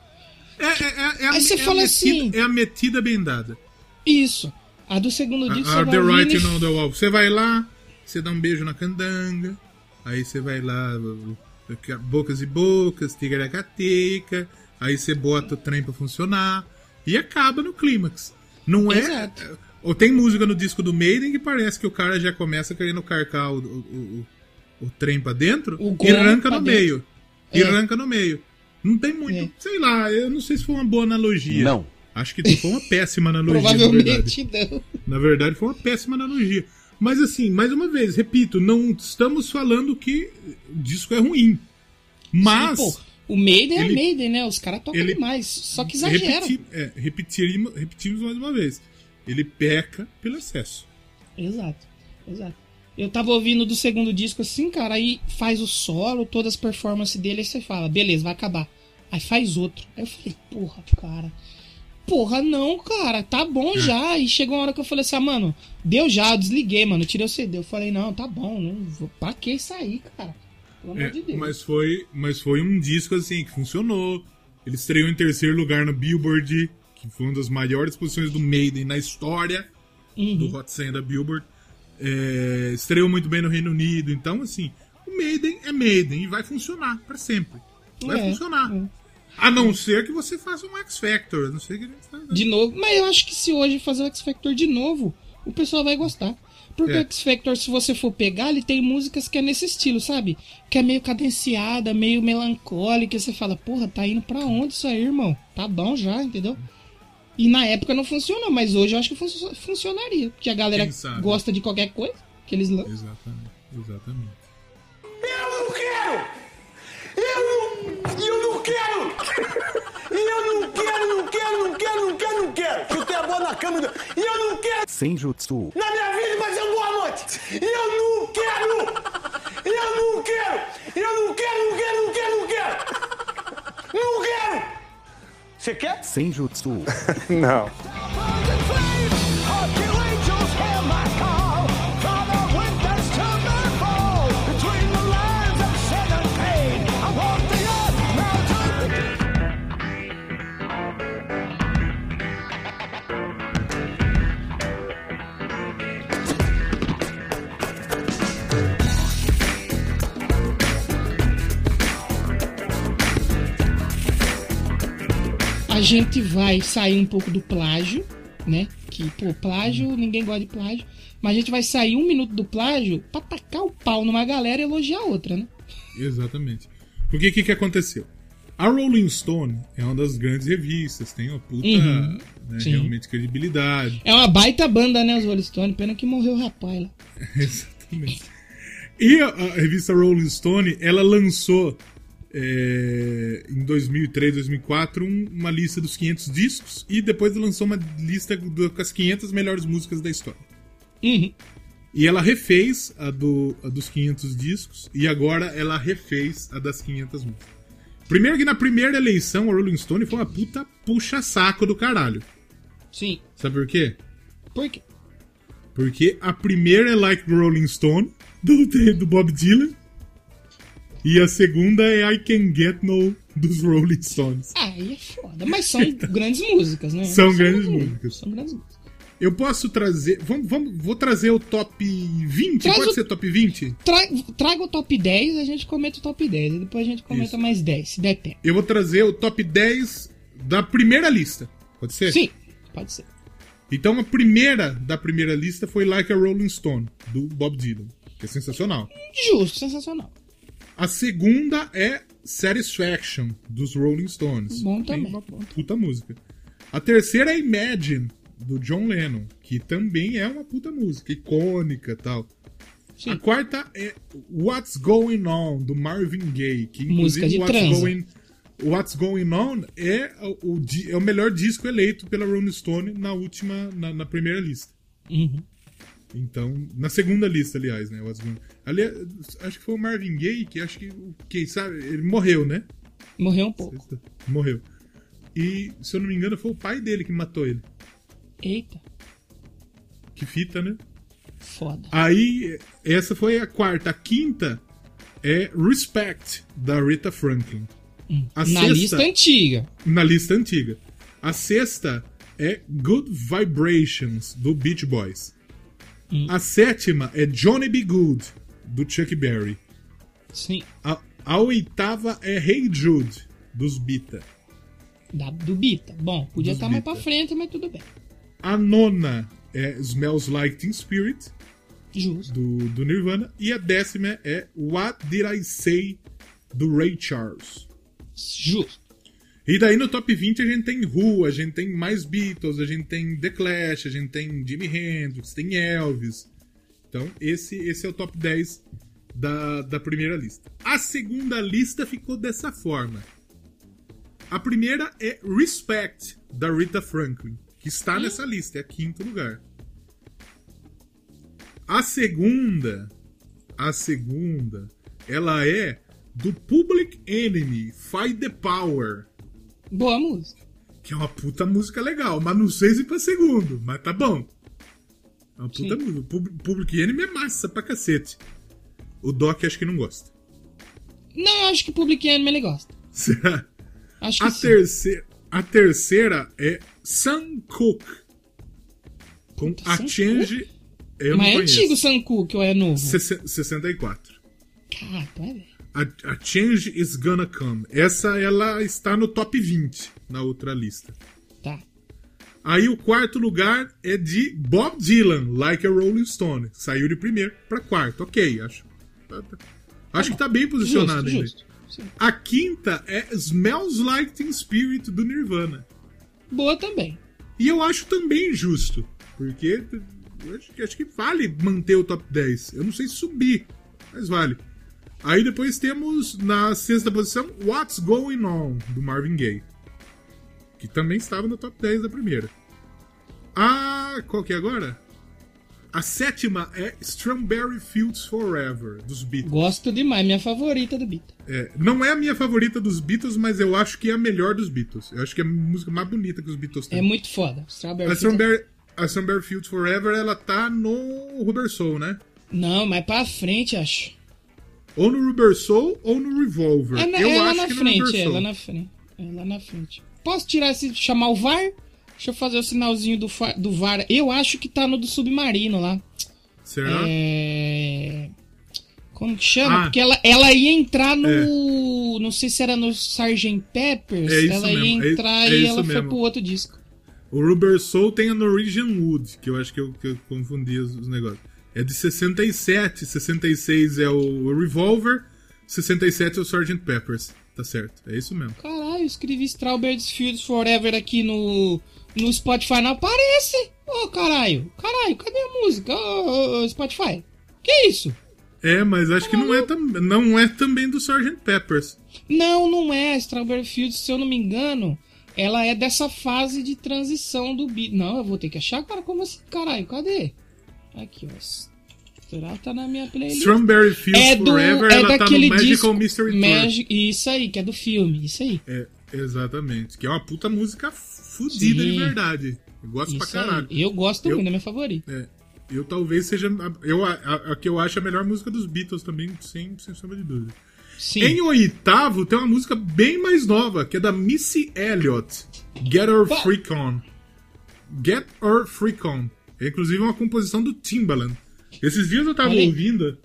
Speaker 5: É, é, é, é a,
Speaker 2: Aí você
Speaker 5: é a
Speaker 2: fala
Speaker 5: metida,
Speaker 2: assim-
Speaker 5: É a metida bem dada.
Speaker 2: Isso. A do segundo disco
Speaker 5: A,
Speaker 2: você vai
Speaker 5: The Writing
Speaker 2: e-
Speaker 5: on the Wall. Você vai lá, você dá um beijo na candanga, aí você vai lá, bocas e bocas, ticaracateca, aí você bota o trem pra funcionar e acaba no clímax. Não é.
Speaker 2: Exato.
Speaker 5: Ou tem música no disco do Maiden que parece que o cara já começa querendo carcar o, o, o, o trem pra dentro
Speaker 2: O
Speaker 5: e arranca no
Speaker 2: dentro.
Speaker 5: meio. E
Speaker 2: É.
Speaker 5: arranca no meio. Não tem muito. Sei lá, eu não sei se foi uma boa analogia.
Speaker 6: Não.
Speaker 5: Acho que foi uma péssima analogia. na verdade.
Speaker 2: Provavelmente não.
Speaker 5: Na verdade, foi uma péssima analogia. Mas assim, mais uma vez, repito, não estamos falando que o disco é ruim. Mas.
Speaker 2: Sim, o Maiden é
Speaker 5: ele-
Speaker 2: Maiden, né? Os caras tocam
Speaker 5: ele-
Speaker 2: demais. Só que exagera.
Speaker 5: repeti- é, repetiremos, repetimos mais uma vez. Ele peca pelo excesso.
Speaker 2: Exato, exato. Eu tava ouvindo do segundo disco assim, cara, aí faz o solo, todas as performances dele, aí você fala, beleza, vai acabar. Aí faz outro. Aí eu falei, porra, cara. Porra, não, cara, tá bom já. E chegou uma hora que eu falei assim, ah, mano, deu já, eu desliguei, mano, eu tirei o CD. Eu falei, não, tá bom, não vou, pra que isso aí, cara? Pelo amor
Speaker 5: É,
Speaker 2: de Deus.
Speaker 5: mas, foi, mas foi um disco assim que funcionou. Ele estreou em terceiro lugar no Billboard, que foi uma das maiores posições do Maiden na história
Speaker 2: Uhum.
Speaker 5: do Hot 100 da Billboard. É, estreou muito bem no Reino Unido. Então, assim, o Maiden é Maiden e vai funcionar pra sempre. Vai
Speaker 2: É,
Speaker 5: funcionar. A não ser que você faça um X Factor. Não sei o que ele está
Speaker 2: De novo. Mas eu acho que se hoje fazer o X Factor de novo, o pessoal vai gostar. Porque
Speaker 5: É.
Speaker 2: o X Factor, se você for pegar, ele tem músicas que é nesse estilo, sabe? Que é meio cadenciada, meio melancólica. E você fala, porra, tá indo pra onde isso aí, irmão? Tá bom já, entendeu? E na época não funcionou, mas hoje eu acho que funcio- funcionaria. Porque a galera gosta de qualquer coisa que eles lançam.
Speaker 5: Exatamente, exatamente.
Speaker 10: Eu não quero! Eu não, eu não quero! Eu não quero, não quero, não quero, não quero, não quero! Chutei a bola na cama e eu não quero!
Speaker 6: Senjutsu.
Speaker 10: Na minha vida vai ser uma boa noite! Eu não quero! Eu não quero! Eu não quero, não quero, não quero, não quero! Não quero! Você quer?
Speaker 6: Senjutsu.
Speaker 10: Não.
Speaker 2: A gente vai sair um pouco do plágio, né? Que, pô, plágio, ninguém gosta de plágio. Mas a gente vai sair um minuto do plágio pra tacar o pau numa galera e elogiar a outra, né?
Speaker 5: Exatamente. Porque o que, que aconteceu? A Rolling Stone é uma das grandes revistas, tem uma puta
Speaker 2: Uhum,
Speaker 5: né, realmente credibilidade.
Speaker 2: É uma baita banda, né, os Rolling Stone? Pena que morreu o rapaz lá.
Speaker 5: Exatamente. E a, a revista Rolling Stone, ela lançou é, em 2003, 2004, um- uma lista dos 500 discos e depois lançou uma lista do- com as 500 melhores músicas da história.
Speaker 2: Uhum.
Speaker 5: E ela refez a, do, a dos 500 discos e agora ela refez a das 500 músicas. Primeiro que na primeira eleição a Rolling Stone foi uma puta puxa-saco do caralho.
Speaker 2: Sim.
Speaker 5: Sabe por quê?
Speaker 2: Por quê?
Speaker 5: Porque a primeira é Like Rolling Stone, do, do Bob Dylan. E a segunda é I Can Get No, dos Rolling Stones.
Speaker 2: Aí é foda. Mas são grandes músicas, né?
Speaker 5: São grandes músicas.
Speaker 2: São grandes músicas.
Speaker 5: Eu posso trazer. Vamos, vamos, vou trazer o top 20?
Speaker 2: Traz
Speaker 5: Pode
Speaker 2: o-
Speaker 5: ser top 20?
Speaker 2: Tra- Traga o top 10, a gente comenta o top 10. E depois a gente comenta
Speaker 5: Isso.
Speaker 2: mais 10, se der tempo.
Speaker 5: Eu vou trazer o top 10 da primeira lista. Pode ser?
Speaker 2: Sim, pode ser.
Speaker 5: Então a primeira da primeira lista foi Like a Rolling Stone, do Bob Dylan. Que é sensacional.
Speaker 2: Justo, sensacional.
Speaker 5: A segunda é Satisfaction, dos Rolling Stones.
Speaker 2: Bom também,
Speaker 5: uma puta música. A terceira é Imagine, do John Lennon, que também é uma puta música, icônica e tal. A quarta é What's Going On, do Marvin Gaye, que
Speaker 2: Música
Speaker 5: inclusive
Speaker 2: de
Speaker 5: What's
Speaker 2: transa.
Speaker 5: Going, What's Going On é o, é o melhor disco eleito pela Rolling Stone na última, na, na primeira lista.
Speaker 2: Uhum.
Speaker 5: Então, na segunda lista, aliás, né? Ali, acho que foi o Marvin Gaye, que acho que, quem sabe, ele morreu, né?
Speaker 2: Morreu um pouco.
Speaker 5: Morreu. E, se eu não me engano, foi o pai dele que matou ele.
Speaker 2: Eita,
Speaker 5: Que fita, né?
Speaker 2: foda.
Speaker 5: Aí, essa foi a quarta. A quinta é Respect, da Rita Franklin. A
Speaker 2: Na lista antiga.
Speaker 5: Na lista antiga. A sexta é Good Vibrations, do Beach Boys.
Speaker 2: Hum.
Speaker 5: A sétima é Johnny B. Good, do Chuck Berry.
Speaker 2: Sim.
Speaker 5: A, a oitava é Hey Jude, dos Bita.
Speaker 2: Da, do Bita. Bom, podia
Speaker 5: Dos
Speaker 2: estar mais
Speaker 5: Bita.
Speaker 2: pra frente, mas tudo bem.
Speaker 5: A nona é Smells Like Teen Spirit,
Speaker 2: Justo.
Speaker 5: do, do Nirvana. E a décima é What Did I Say, do Ray Charles.
Speaker 2: Justo.
Speaker 5: E daí no top 20 a gente tem Who, a gente tem mais Beatles, a gente tem The Clash, a gente tem Jimi Hendrix, tem Elvis. Então esse, esse é o top 10 da, da primeira lista. A segunda lista ficou dessa forma. A primeira é Respect, da Rita Franklin, que está nessa lista, é quinto lugar. A segunda, a segunda, ela é do Public Enemy, Fight the Power.
Speaker 2: Boa música.
Speaker 5: Que é uma puta música legal, mas não sei se pra segundo, mas tá bom. É uma puta
Speaker 2: Sim.
Speaker 5: música. Pub- Public Enemy é massa pra cacete. O Doc acho que não gosta.
Speaker 2: Não, acho que Public Enemy ele gosta.
Speaker 5: Será?
Speaker 2: Acho que
Speaker 5: A
Speaker 2: sim.
Speaker 5: terceira, a terceira é Sam Cooke. Com a
Speaker 2: Sam
Speaker 5: Change. Eu
Speaker 2: Mas é
Speaker 5: não
Speaker 2: antigo o
Speaker 5: conheço.
Speaker 2: Sam Cooke ou é novo?
Speaker 5: Sesse- 64.
Speaker 2: Cara, é velho.
Speaker 5: A, a Change is Gonna Come. Essa ela está no top 20 na outra lista.
Speaker 2: Tá.
Speaker 5: Aí o quarto lugar é de Bob Dylan, Like a Rolling Stone. Saiu de primeiro pra quarto. Ok, acho. tá- tá- Acho que tá bem posicionado
Speaker 2: Justo,
Speaker 5: ainda.
Speaker 2: justo.
Speaker 5: A quinta é Smells Like Teen Spirit do Nirvana.
Speaker 2: Boa também.
Speaker 5: E eu acho também justo. Porque acho, que- acho que vale manter o top 10. Eu não sei subir, mas vale. Aí depois temos na sexta posição What's Going On, do Marvin Gaye. Que também estava no top 10 da primeira. A. Qual que é agora? A sétima é Strawberry Fields Forever, dos Beatles.
Speaker 2: Gosto demais, minha favorita do Beat.
Speaker 5: É, não é a minha favorita dos Beatles, mas eu acho que é a melhor dos Beatles. Eu acho que é a música mais bonita que os Beatles têm.
Speaker 2: É muito foda. Strawberry
Speaker 5: A
Speaker 2: Fields
Speaker 5: Strawberry, a Strawberry Fields Forever, ela tá no Rubber Soul, né?
Speaker 2: Não, mas pra frente, acho.
Speaker 5: Ou no Rubber Soul ou no Revolver.
Speaker 2: É, na-
Speaker 5: eu
Speaker 2: é lá
Speaker 5: acho
Speaker 2: na
Speaker 5: que no
Speaker 2: frente, é lá na frente. É lá na frente. Posso tirar esse. chamar o VAR? Deixa eu fazer o sinalzinho do, do VAR. Eu acho que tá no do submarino lá.
Speaker 5: Será?
Speaker 2: É. Como que chama?
Speaker 5: Ah.
Speaker 2: Porque ela, ela ia entrar no. Não sei se era no Sgt. Peppers.
Speaker 5: É isso
Speaker 2: ela ia
Speaker 5: mesmo, é-
Speaker 2: entrar
Speaker 5: é
Speaker 2: e ela foi
Speaker 5: mesmo.
Speaker 2: pro outro disco.
Speaker 5: O Rubber Soul tem a Norwegian Wood, que eu acho que eu, que eu confundi os, os negócios. É de 67, 66 é o Revolver, 67 é o Sgt. Peppers. Tá certo, é isso mesmo.
Speaker 2: Caralho, eu escrevi Strawberry Fields Forever aqui no, no Spotify, não aparece. Ô, caralho. Caralho, cadê a música? Ô, ô, ô, Spotify. Que isso?
Speaker 5: É, mas acho que não é, tam, não é também do Sgt. Peppers.
Speaker 2: Não, não é. Strawberry Fields, se eu não me engano, ela é dessa fase de transição do beat. Não, eu vou ter que achar, cara. Como assim? Caralho, cadê? Aqui, ó. Será que tá na minha playlist?
Speaker 5: Strawberry Fields
Speaker 2: é do,
Speaker 5: Forever,
Speaker 2: é
Speaker 5: ela tá no Magical
Speaker 2: disco,
Speaker 5: Mystery Tour.
Speaker 2: Magic, Isso aí, que é do filme. Isso aí.
Speaker 5: É, exatamente. Que é uma puta música fodida de verdade. Eu gosto pra
Speaker 2: Isso aí.
Speaker 5: caralho.
Speaker 2: Eu gosto
Speaker 5: Eu-
Speaker 2: muito, é minha favorita.
Speaker 5: É, eu talvez seja. a- Eu, a, a- a que eu acho a melhor música dos Beatles também, sem, sem sombra de dúvida.
Speaker 2: Sim.
Speaker 5: Em oitavo tem uma música bem mais nova, que é da Missy Elliott. Get Her Freak On. Get Her Freak On. É inclusive uma composição do Timbaland. Esses dias eu tava
Speaker 2: aí.
Speaker 5: ouvindo.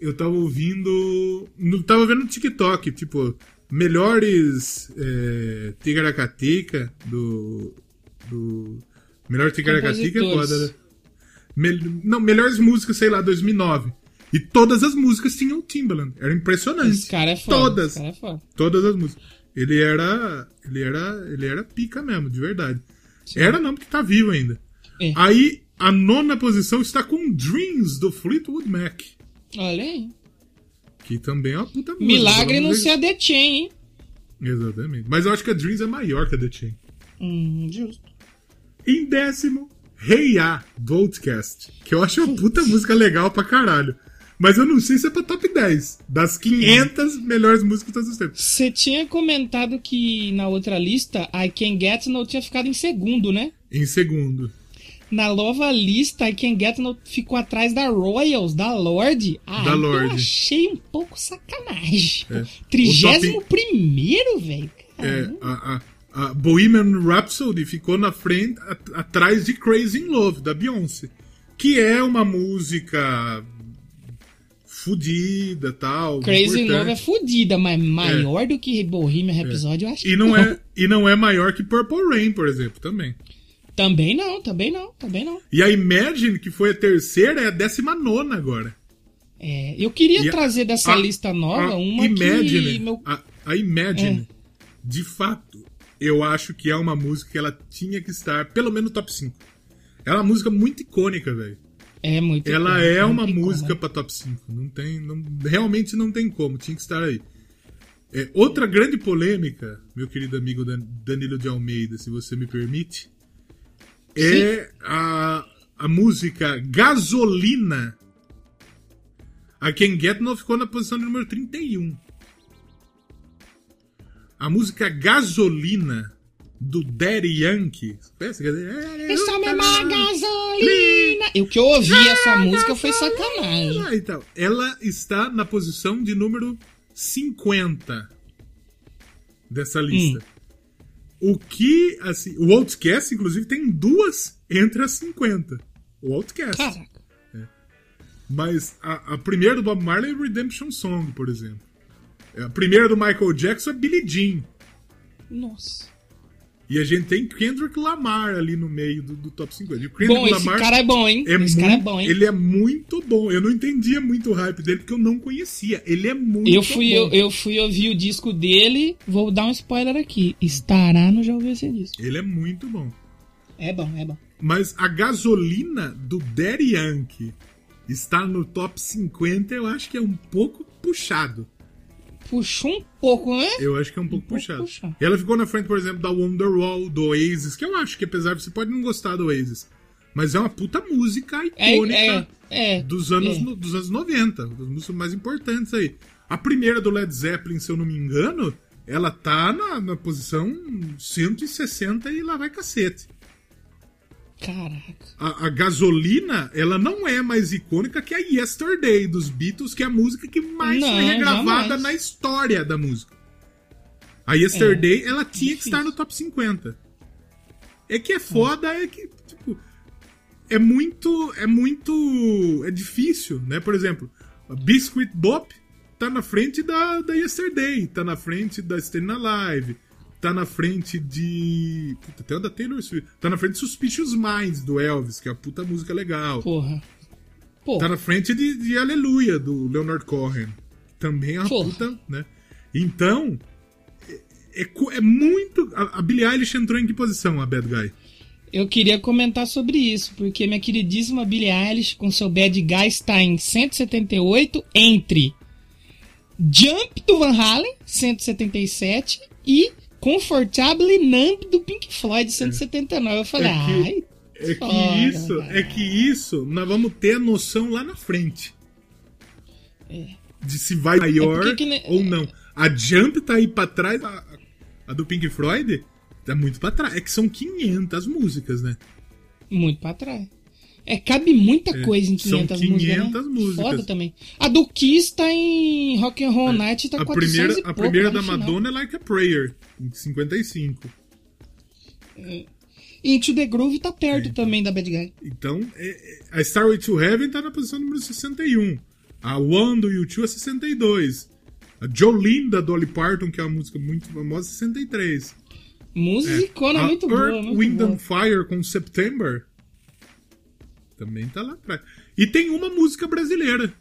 Speaker 5: Eu tava ouvindo. No, tava vendo no TikTok, tipo, melhores é, Ticaracatica do. do. Melhor Ticaracatica é foda, né? Não, melhores músicas, sei lá, 2009. E todas as músicas tinham Timbaland. Era impressionante.
Speaker 2: Esse cara é foda.
Speaker 5: Todas.
Speaker 2: Cara é foda.
Speaker 5: Todas as músicas. Ele era. Ele era. Ele era pica mesmo, de verdade. Era não, porque tá vivo ainda.
Speaker 2: É.
Speaker 5: Aí, a nona posição está com Dreams, do Fleetwood Mac.
Speaker 2: Olha aí.
Speaker 5: Que também é uma puta música.
Speaker 2: Milagre não ser a The Chain, hein?
Speaker 5: Exatamente. Mas eu acho que a Dreams é maior que a The Chain.
Speaker 2: Hum, justo.
Speaker 5: Em décimo, Hey Ya, do Outcast. Que eu acho uma puta música legal pra caralho. Mas eu não sei se é pra top 10. Das 500 melhores músicas de todos os tempos.
Speaker 2: Você tinha comentado que na outra lista I Can Get No tinha ficado em segundo, né?
Speaker 5: Em segundo.
Speaker 2: Na nova lista, I Can Get No ficou atrás da Royals, da Lorde. Ah,
Speaker 5: Da
Speaker 2: eu
Speaker 5: Lorde.
Speaker 2: achei um pouco sacanagem.
Speaker 5: É.
Speaker 2: Trigésimo
Speaker 5: O top-
Speaker 2: primeiro, velho.
Speaker 5: É, a, a, a Bohemian Rhapsody ficou na frente, a- atrás de Crazy in Love, da Beyoncé. Que é uma música fudida tal.
Speaker 2: Crazy in
Speaker 5: importante.
Speaker 2: Love é fodida, mas maior do que Bohemian Rhapsody, eu acho que
Speaker 5: E não, é, e não é maior que Purple Rain, por exemplo, também.
Speaker 2: Também não, também não, também não.
Speaker 5: E a Imagine, que foi a terceira, é a décima nona agora.
Speaker 2: É, eu queria
Speaker 5: E a-
Speaker 2: trazer dessa
Speaker 5: a-
Speaker 2: lista nova
Speaker 5: a
Speaker 2: uma
Speaker 5: Imagine,
Speaker 2: que... Meu...
Speaker 5: a, a Imagine, de fato, eu acho que é uma música que ela tinha que estar pelo menos no top 5. Ela é uma música muito icônica, velho.
Speaker 2: É muito
Speaker 5: Ela
Speaker 2: icônica,
Speaker 5: é uma música pra top 5. Não tem, não, realmente não tem como, tinha que estar aí. É, outra grande polêmica, meu querido amigo Dan- Danilo de Almeida, se você me permite, é a, a música Gasolina. A Ken Get No ficou na posição de número 31. A música Gasolina, do Daddy Yankee. Pensa que é-
Speaker 2: Essa mesma gasolina. E o que eu ouvi essa música foi sacanagem.
Speaker 5: Ah, então, ela está na posição de número 50 dessa lista. O que, assim, o Outcast, inclusive, tem duas entre as 50. O Outcast.
Speaker 2: Caraca.
Speaker 5: Mas a, a primeira do Bob Marley é Redemption Song, por exemplo. A primeira do Michael Jackson é Billie Jean.
Speaker 2: Nossa.
Speaker 5: E a gente tem Kendrick Lamar ali no meio do, do top 50. E o Kendrick
Speaker 2: Bom, esse cara é bom, hein? Esse cara é
Speaker 5: muito-
Speaker 2: bom, hein?
Speaker 5: Ele é muito bom. Eu não entendia muito o hype dele porque eu não conhecia. Ele é muito
Speaker 2: Eu fui,
Speaker 5: bom.
Speaker 2: eu, eu fui ouvir o disco dele. Vou dar um spoiler aqui. Estará no Já Ouviu Esse Disco.
Speaker 5: Ele é muito bom.
Speaker 2: É bom, é bom.
Speaker 5: Mas a gasolina do Daddy Yankee está no top 50, eu acho que é um pouco puxado.
Speaker 2: Puxou um pouco, né?
Speaker 5: Eu acho que é um pouco puxado.
Speaker 2: puxado.
Speaker 5: E ela ficou na frente, por exemplo, da Wonderwall, do Oasis, que eu acho que apesar de você pode não gostar do Oasis, mas é uma puta música icônica
Speaker 2: É, é, é,
Speaker 5: dos, anos,
Speaker 2: é.
Speaker 5: dos anos 90, das músicas mais importantes aí. A primeira do Led Zeppelin, se eu não me engano, ela tá na, na posição 160 e lá vai cacete.
Speaker 2: Caraca.
Speaker 5: A, a gasolina, ela não é mais icônica que a Yesterday dos Beatles, que é a música que mais
Speaker 2: Não,
Speaker 5: foi regravada
Speaker 2: jamais.
Speaker 5: na história da música. A Yesterday, ela tinha que estar no top 50. É que é foda, é que, tipo, é muito, é muito, é difícil, né? Por exemplo, a Biscuit Bop tá na frente da, da Yesterday, tá na frente da Staying Alive, tá na frente de... Puta, até o da Taylor Swift. Tá na frente de Suspicious Minds, do Elvis, que é a puta música legal.
Speaker 2: Porra. Porra.
Speaker 5: Tá na frente de, de Aleluia, do Leonard Cohen. Também é uma
Speaker 2: Porra.
Speaker 5: puta, né? Então, é, é é muito... A, a Billie Eilish entrou em que posição, a Bad Guy?
Speaker 2: Eu queria comentar sobre isso, porque minha queridíssima Billie Eilish com seu Bad Guy está em 178 entre Jump do Van Halen, 177, e Comfortably Numb do Pink Floyd, 179. Eu falei,
Speaker 5: É que-
Speaker 2: ai.
Speaker 5: É que
Speaker 2: foda,
Speaker 5: isso,
Speaker 2: cara.
Speaker 5: é que isso, nós vamos ter a noção lá na frente.
Speaker 2: É.
Speaker 5: De se vai maior
Speaker 2: porque que
Speaker 5: ou não. A Jump tá aí pra trás, a, a do Pink Floyd tá muito pra trás. É que são 500 músicas, né?
Speaker 2: Muito pra trás. É, cabe muita
Speaker 5: É,
Speaker 2: coisa em
Speaker 5: são
Speaker 2: 500,
Speaker 5: 500
Speaker 2: músicas, né?
Speaker 5: músicas.
Speaker 2: Foda também. A do Kiss tá em Rock and Roll Night, tá
Speaker 5: a
Speaker 2: 400
Speaker 5: primeira, a
Speaker 2: pouco,
Speaker 5: primeira da. Madonna é Like a Prayer, em 55.
Speaker 2: Into the Groove tá
Speaker 5: É,
Speaker 2: perto também da Bad Guy.
Speaker 5: Então, é- é- a Starway to Heaven tá na posição número 61. A One do U2 é 62. A Jolene da Dolly Parton, que é uma música muito famosa, 63.
Speaker 2: Musicona
Speaker 5: a
Speaker 2: muito
Speaker 5: Earth,
Speaker 2: boa, muito
Speaker 5: Wind
Speaker 2: boa.
Speaker 5: and Fire com September também tá lá atrás. E tem uma música brasileira.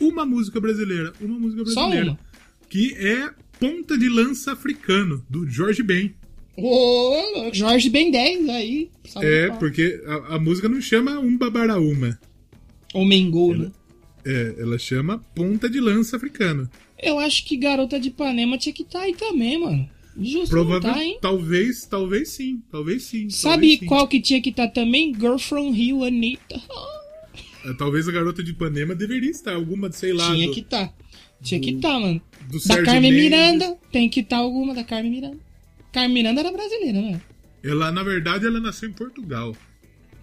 Speaker 5: Uma música brasileira. Uma música
Speaker 2: Só
Speaker 5: brasileira.
Speaker 2: uma?
Speaker 5: Que é Ponta de Lança Africano, do Jorge Ben.
Speaker 2: Ô, Jorge Ben 10 aí.
Speaker 5: É, porque a, a música não chama Um Babaraúma.
Speaker 2: Ou Mengol, né?
Speaker 5: É, ela chama Ponta de Lança Africano.
Speaker 2: Eu acho que Garota de Ipanema tinha que estar aí também, mano. Justo não
Speaker 5: Provavelmente,
Speaker 2: tá, hein?
Speaker 5: talvez, talvez sim, talvez sim.
Speaker 2: Sabe
Speaker 5: talvez sim.
Speaker 2: qual que tinha que estar também? Girl from Rio, Anitta.
Speaker 5: É, Talvez a garota de Ipanema deveria estar, alguma, sei lá.
Speaker 2: tinha
Speaker 5: do-
Speaker 2: que estar. Tinha que estar, mano.
Speaker 5: do
Speaker 2: da
Speaker 5: Sérgio
Speaker 2: Carmen
Speaker 5: Mendes.
Speaker 2: Miranda, tem que estar alguma da Carmen Miranda. Carmen Miranda era brasileira, né?
Speaker 5: Ela, na verdade, ela nasceu em Portugal.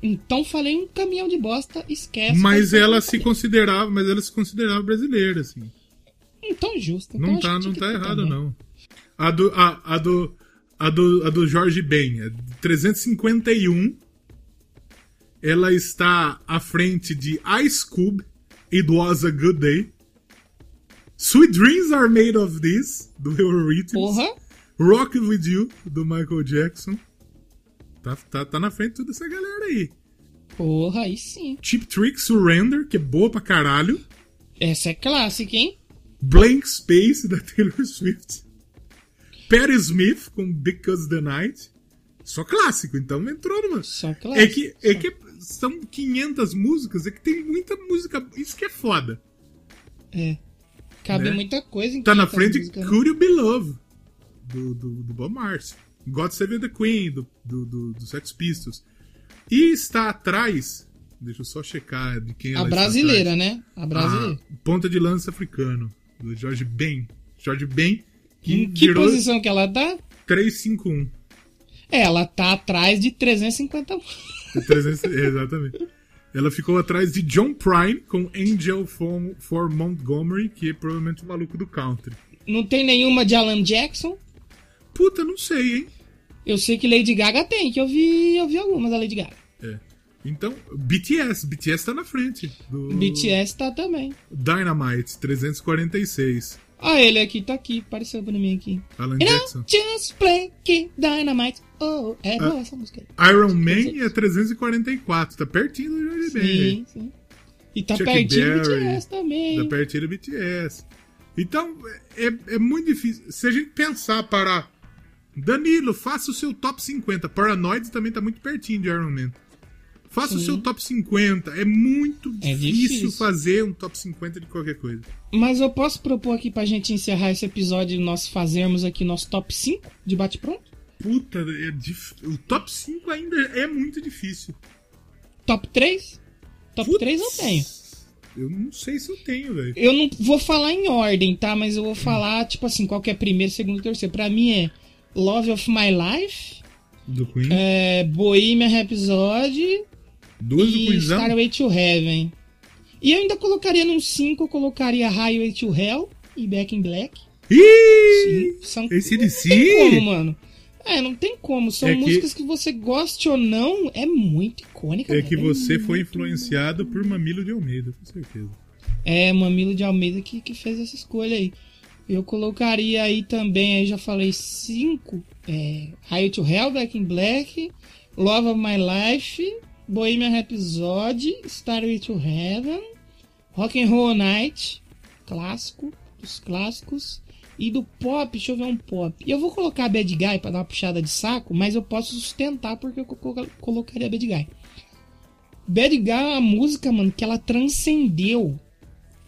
Speaker 2: Então falei um caminhão de bosta, esquece.
Speaker 5: Mas ela se considerava, mas ela se considerava brasileira, assim.
Speaker 2: Então justo. Então
Speaker 5: Não tá, não tá errado,
Speaker 2: também.
Speaker 5: não. A do, a, a do, a do, a do Jorge Ben, é 351. Ela está à frente de Ice Cube, It Was a Good Day. Sweet Dreams Are Made of This, do Eurythmics.
Speaker 2: Porra.
Speaker 5: Rock With You, do Michael Jackson. Tá, tá, tá na frente de toda essa galera aí.
Speaker 2: Porra, aí sim.
Speaker 5: Cheap Trick Surrender, que é boa pra caralho.
Speaker 2: Essa é clássica, hein?
Speaker 5: Blank Space, da Taylor Swift. Patti Smith, com Because the Night. Só clássico, então entrou numa.
Speaker 2: Só clássico.
Speaker 5: É que, é que são 500 músicas, é que tem muita música. Isso que é foda.
Speaker 2: É. Cabe
Speaker 5: Né?
Speaker 2: muita coisa em
Speaker 5: Tá na
Speaker 2: 500
Speaker 5: frente
Speaker 2: músicas, né?
Speaker 5: Could You Be Love, do, do, do Bob Marley. God Save the Queen, do, do, do, do Sex Pistols. E está atrás. Deixa eu só checar de quem
Speaker 2: A
Speaker 5: ela
Speaker 2: brasileira, né? A brasileira.
Speaker 5: A Ponta de Lança Africano, do Jorge Ben. Jorge Ben,
Speaker 2: em que
Speaker 5: virou
Speaker 2: posição que ela tá?
Speaker 5: 351.
Speaker 2: É, ela tá atrás de 350.
Speaker 5: 300, exatamente. Ela ficou atrás de John Prine com Angel for, for Montgomery, que é provavelmente o maluco do country.
Speaker 2: Não tem nenhuma de Alan Jackson?
Speaker 5: Puta, não sei, hein?
Speaker 2: Eu sei que Lady Gaga tem, que eu vi, eu vi algumas da Lady Gaga.
Speaker 5: É. Então, BTS. BTS tá na frente. Do
Speaker 2: BTS tá também.
Speaker 5: Dynamite, 346.
Speaker 2: Ah, ele aqui tá aqui, apareceu pra mim aqui.
Speaker 5: Alan
Speaker 2: I
Speaker 5: Jackson.
Speaker 2: just play Kid Dynamite. Oh, é boa
Speaker 5: Ah,
Speaker 2: essa música.
Speaker 5: Iron Man é 344. Tá pertinho do Jorge Ben.
Speaker 2: Sim, sim. E tá
Speaker 5: Chuck
Speaker 2: pertinho do
Speaker 5: Berry,
Speaker 2: BTS também.
Speaker 5: Tá pertinho do BTS. Então, é, é muito difícil. Se a gente pensar para. Danilo, faça o seu top 50. Paranoid também tá muito pertinho de Iron Man. Faça o
Speaker 2: Sim.
Speaker 5: seu top 50. É muito
Speaker 2: É
Speaker 5: difícil,
Speaker 2: difícil.
Speaker 5: fazer um top 50 de qualquer coisa.
Speaker 2: Mas eu posso propor aqui pra gente encerrar esse episódio e nós fazermos aqui nosso top 5 de bate-pronto?
Speaker 5: Puta, é dif- o top 5 ainda é muito difícil.
Speaker 2: Top 3? Top 3 eu tenho.
Speaker 5: Eu não sei se eu tenho, velho.
Speaker 2: Eu não vou falar em ordem, tá? Mas eu vou falar, tipo assim, qual que é primeiro, segundo, terceiro. Pra mim é Love of My Life,
Speaker 5: Do Queen.
Speaker 2: é, Bohemian Rhapsody
Speaker 5: Duas do
Speaker 2: e
Speaker 5: Queenzão.
Speaker 2: Starway to Heaven. E eu ainda colocaria num 5, eu colocaria Highway to Hell e Back in Black.
Speaker 5: Ih!
Speaker 2: Sim, são...
Speaker 5: Esse
Speaker 2: Não
Speaker 5: DC?
Speaker 2: tem como, mano. É, não tem como. São
Speaker 5: É que-
Speaker 2: músicas que você goste ou não, é muito icônica.
Speaker 5: É
Speaker 2: velho.
Speaker 5: que você
Speaker 2: muito-
Speaker 5: foi influenciado por Mamilo de Almeida, com certeza.
Speaker 2: É, Mamilo de Almeida que, que fez essa escolha aí. Eu colocaria aí também, aí já falei cinco. É, High to Hell, Back in Black, Love of My Life, Bohemian Rhapsody, Starway to Heaven, Rock and Roll Night, clássico, dos clássicos. E do pop, deixa eu ver um pop. Eu vou colocar Bad Guy pra dar uma puxada de saco, mas eu posso sustentar porque eu co- colocaria Bad Guy. Bad Guy é uma música, mano, que ela transcendeu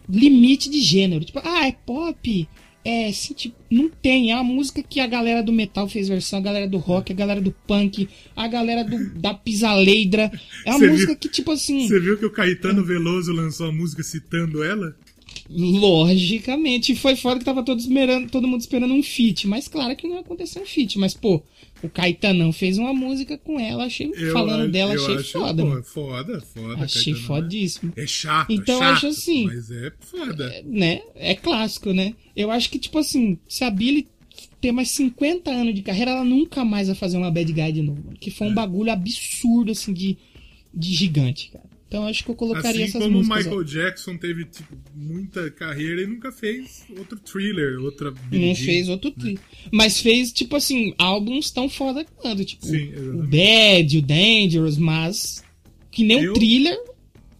Speaker 2: limite de gênero. Tipo, ah, é pop. É, assim, tipo, não tem. É uma música que a galera do metal fez versão, a galera do rock, a galera do punk, a galera do, da pisaleidra. É uma
Speaker 5: Você
Speaker 2: música
Speaker 5: viu-
Speaker 2: que, tipo assim.
Speaker 5: Você viu que o Caetano Veloso lançou a música citando ela?
Speaker 2: Logicamente. Foi foda que tava todo, esperando, todo mundo esperando um feat. Mas claro que não ia acontecer um feat. Mas, pô, o Caetanão fez uma música com ela. Achei,
Speaker 5: Eu
Speaker 2: falando
Speaker 5: acho-
Speaker 2: dela, achei foda.
Speaker 5: pô, foda, foda.
Speaker 2: Achei
Speaker 5: Caetano,
Speaker 2: fodíssimo.
Speaker 5: É chato,
Speaker 2: Então,
Speaker 5: é chato,
Speaker 2: acho assim.
Speaker 5: Mas é foda.
Speaker 2: né? É clássico, né? Eu acho que, tipo assim, se a Billy ter mais 50 anos de carreira, ela nunca mais vai fazer uma bad guy de novo. mano. Que foi
Speaker 5: É.
Speaker 2: um bagulho absurdo, assim, de, de gigante, cara. Então acho que eu colocaria
Speaker 5: Assim
Speaker 2: essas
Speaker 5: como o
Speaker 2: músicas.
Speaker 5: Michael
Speaker 2: ó.
Speaker 5: Jackson teve tipo, muita carreira e nunca fez outro thriller, outra
Speaker 2: Não fez outro tri. Mas fez, tipo assim, álbuns tão foda quanto. Tipo,
Speaker 5: Sim,
Speaker 2: o Bad, o Dangerous, mas. Que nem
Speaker 5: Eu-
Speaker 2: um thriller,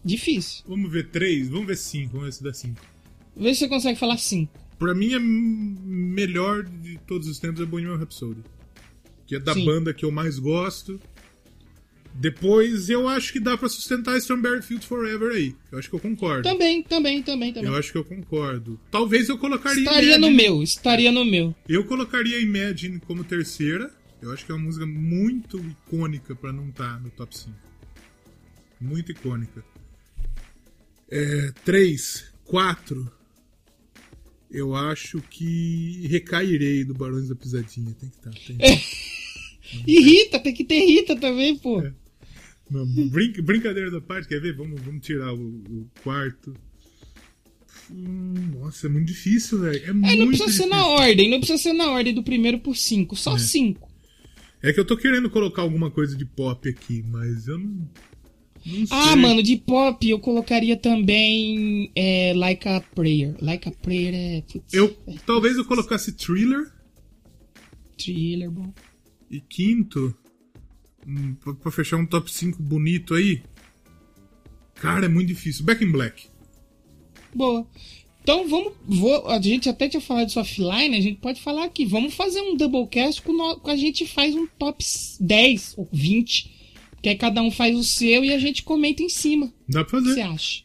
Speaker 2: difícil.
Speaker 5: Vamos ver três, vamos ver cinco, vamos ver se dá cinco.
Speaker 2: Vê se você consegue falar cinco.
Speaker 5: Pra mim, a melhor de todos os tempos é Bohemian Rhapsody. Que é da
Speaker 2: Sim.
Speaker 5: banda que eu mais gosto. Depois, eu acho que dá pra sustentar Strawberry Fields Forever aí. Eu acho que eu concordo.
Speaker 2: Também, também, também, também.
Speaker 5: Eu acho que eu concordo. Talvez eu colocaria
Speaker 2: Estaria no
Speaker 5: Imagine-
Speaker 2: meu, estaria no meu.
Speaker 5: Eu colocaria Imagine como terceira. Eu acho que é uma música muito icônica pra não estar no top 5. Muito icônica. É, três, quatro. Eu acho que Recairei do Barões da Pisadinha. Tem que estar. Tem.
Speaker 2: E Rita, tem que ter Rita também, pô.
Speaker 5: Não, brin- brincadeira da parte, quer ver? Vamos, vamos tirar o, o quarto. Hum, nossa, é muito difícil, velho. É,
Speaker 2: É,
Speaker 5: muito
Speaker 2: não precisa
Speaker 5: difícil.
Speaker 2: ser na ordem, não precisa ser na ordem do primeiro por cinco, só
Speaker 5: É.
Speaker 2: cinco.
Speaker 5: É que eu tô querendo colocar alguma coisa de pop aqui, mas eu não. Não
Speaker 2: Ah, mano, de pop eu colocaria também é, Like a Prayer. Like a Prayer é. putz,
Speaker 5: Eu, talvez eu colocasse thriller
Speaker 2: thriller, bom.
Speaker 5: E quinto. hum, pra, pra fechar um top 5 bonito aí. Cara, é muito difícil. Back in Black.
Speaker 2: Boa. Então vamos. Vou, a gente até tinha falado disso offline, a gente pode falar aqui. Vamos fazer um doublecast com, no, com a gente faz um top 10 ou 20. Que aí cada um faz o seu e a gente comenta em cima.
Speaker 5: Dá pra
Speaker 2: O que
Speaker 5: fazer.
Speaker 2: você acha?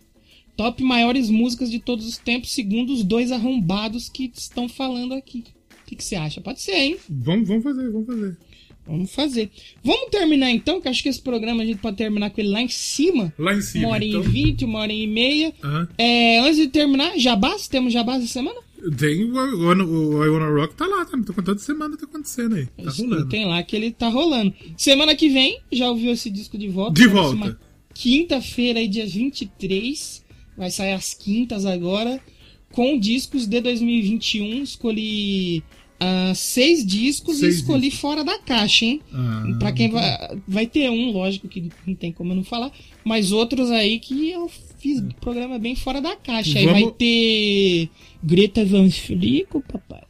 Speaker 2: Top maiores músicas de todos os tempos, segundo os dois arrombados que estão falando aqui. O que, que você acha? Pode ser, hein?
Speaker 5: Vamos, vamos fazer, vamos fazer.
Speaker 2: Vamos fazer. Vamos terminar então, que acho que esse programa a gente pode terminar com ele lá em cima.
Speaker 5: Lá em cima.
Speaker 2: Uma hora
Speaker 5: então.
Speaker 2: e vinte, uma hora e meia.
Speaker 5: Aham.
Speaker 2: É, antes de terminar, jabás? Temos jabás essa semana?
Speaker 5: Tem o, o, o I Wanna Rock tá lá, tá, toda semana tá acontecendo aí. Tá rolando.
Speaker 2: Tem lá que ele tá rolando. Semana que vem, já ouviu esse disco de volta?
Speaker 5: De volta.
Speaker 2: Quinta-feira, aí, dia 23. Vai sair às quintas agora. Com discos de 2021. Escolhi ah, seis discos
Speaker 5: Seis
Speaker 2: e escolhi fora da caixa, hein?
Speaker 5: Ah,
Speaker 2: pra quem vai. Vai ter um, lógico, que não tem como eu não falar. Mas outros aí que eu fiz programa bem fora da caixa. Aí
Speaker 5: Vamos-
Speaker 2: vai ter Greta Van Flico, papai.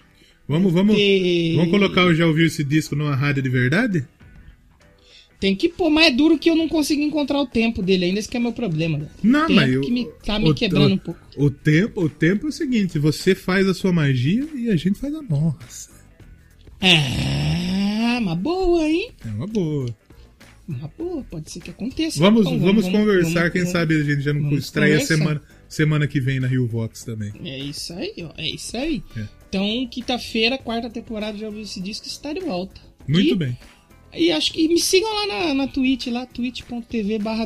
Speaker 5: Vamos, vamos,
Speaker 2: ter-
Speaker 5: vamos colocar o Já Ouviu Esse Disco numa rádio de verdade?
Speaker 2: Tem que pôr, mas é duro que eu não consigo encontrar o tempo dele ainda, esse que é meu problema. velho.
Speaker 5: Não, mas eu-
Speaker 2: que me, tá me
Speaker 5: o-
Speaker 2: quebrando
Speaker 5: o-
Speaker 2: um pouco.
Speaker 5: O tempo, o tempo é o seguinte, você faz a sua magia e a gente faz a nossa.
Speaker 2: É, uma boa, hein?
Speaker 5: É uma boa.
Speaker 2: Uma boa, pode ser que aconteça.
Speaker 5: Vamos,
Speaker 2: Então,
Speaker 5: vamos, conversar,
Speaker 2: vamos-
Speaker 5: quem
Speaker 2: vamos-
Speaker 5: sabe a gente já não
Speaker 2: vamos
Speaker 5: estreia semana, semana que vem na Rio Vox também.
Speaker 2: É isso aí, ó. É isso aí.
Speaker 5: É.
Speaker 2: Então, quinta-feira, quarta temporada de esse disco está de volta.
Speaker 5: Muito
Speaker 2: E-
Speaker 5: bem.
Speaker 2: E acho que me sigam lá na, na Twitch, lá, twitch.tv barra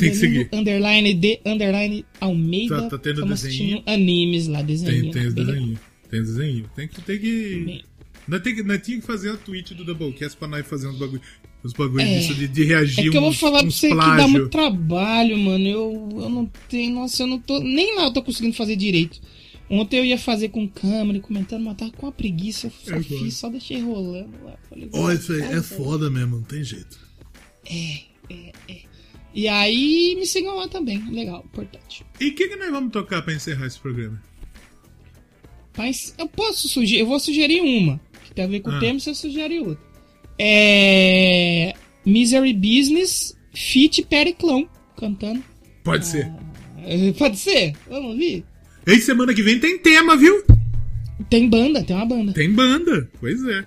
Speaker 2: underline de underline Almeida.
Speaker 5: Tá- tá tendo desenho.
Speaker 2: animes lá, desenho.
Speaker 5: Tem, tem os desenhos. Tem os desenhos. Tem que. Tem que... Nós, tem que, nós tinha que fazer a tweet do Doublecast pra nós fazer uns bagulho, uns bagulho
Speaker 2: É.
Speaker 5: disso de, de reagir
Speaker 2: É que eu vou
Speaker 5: uns-
Speaker 2: falar pra você que dá
Speaker 5: plágio.
Speaker 2: muito trabalho, mano. Eu, eu não tenho. Nossa, eu não tô. Nem lá eu tô conseguindo fazer direito. Ontem eu ia fazer com câmera e comentando, mas tava com uma preguiça. Eu só
Speaker 5: É,
Speaker 2: fiz, só deixei rolando lá. Falei,
Speaker 5: Ó, isso aí é
Speaker 2: "Cara,
Speaker 5: foda mesmo, não tem jeito.
Speaker 2: E aí me sigam lá também. Legal, importante.
Speaker 5: E o que, que nós vamos tocar pra encerrar esse programa?
Speaker 2: Mas eu posso sugerir. Eu vou sugerir uma. Que tem a ver com
Speaker 5: Ah.
Speaker 2: o tema você sugere outra. É. Misery Business Fit Periclão cantando.
Speaker 5: Pode ser.
Speaker 2: É, Pode ser? Vamos ouvir?
Speaker 5: E semana que vem tem tema, viu?
Speaker 2: Tem banda, tem uma banda.
Speaker 5: Tem banda, pois é.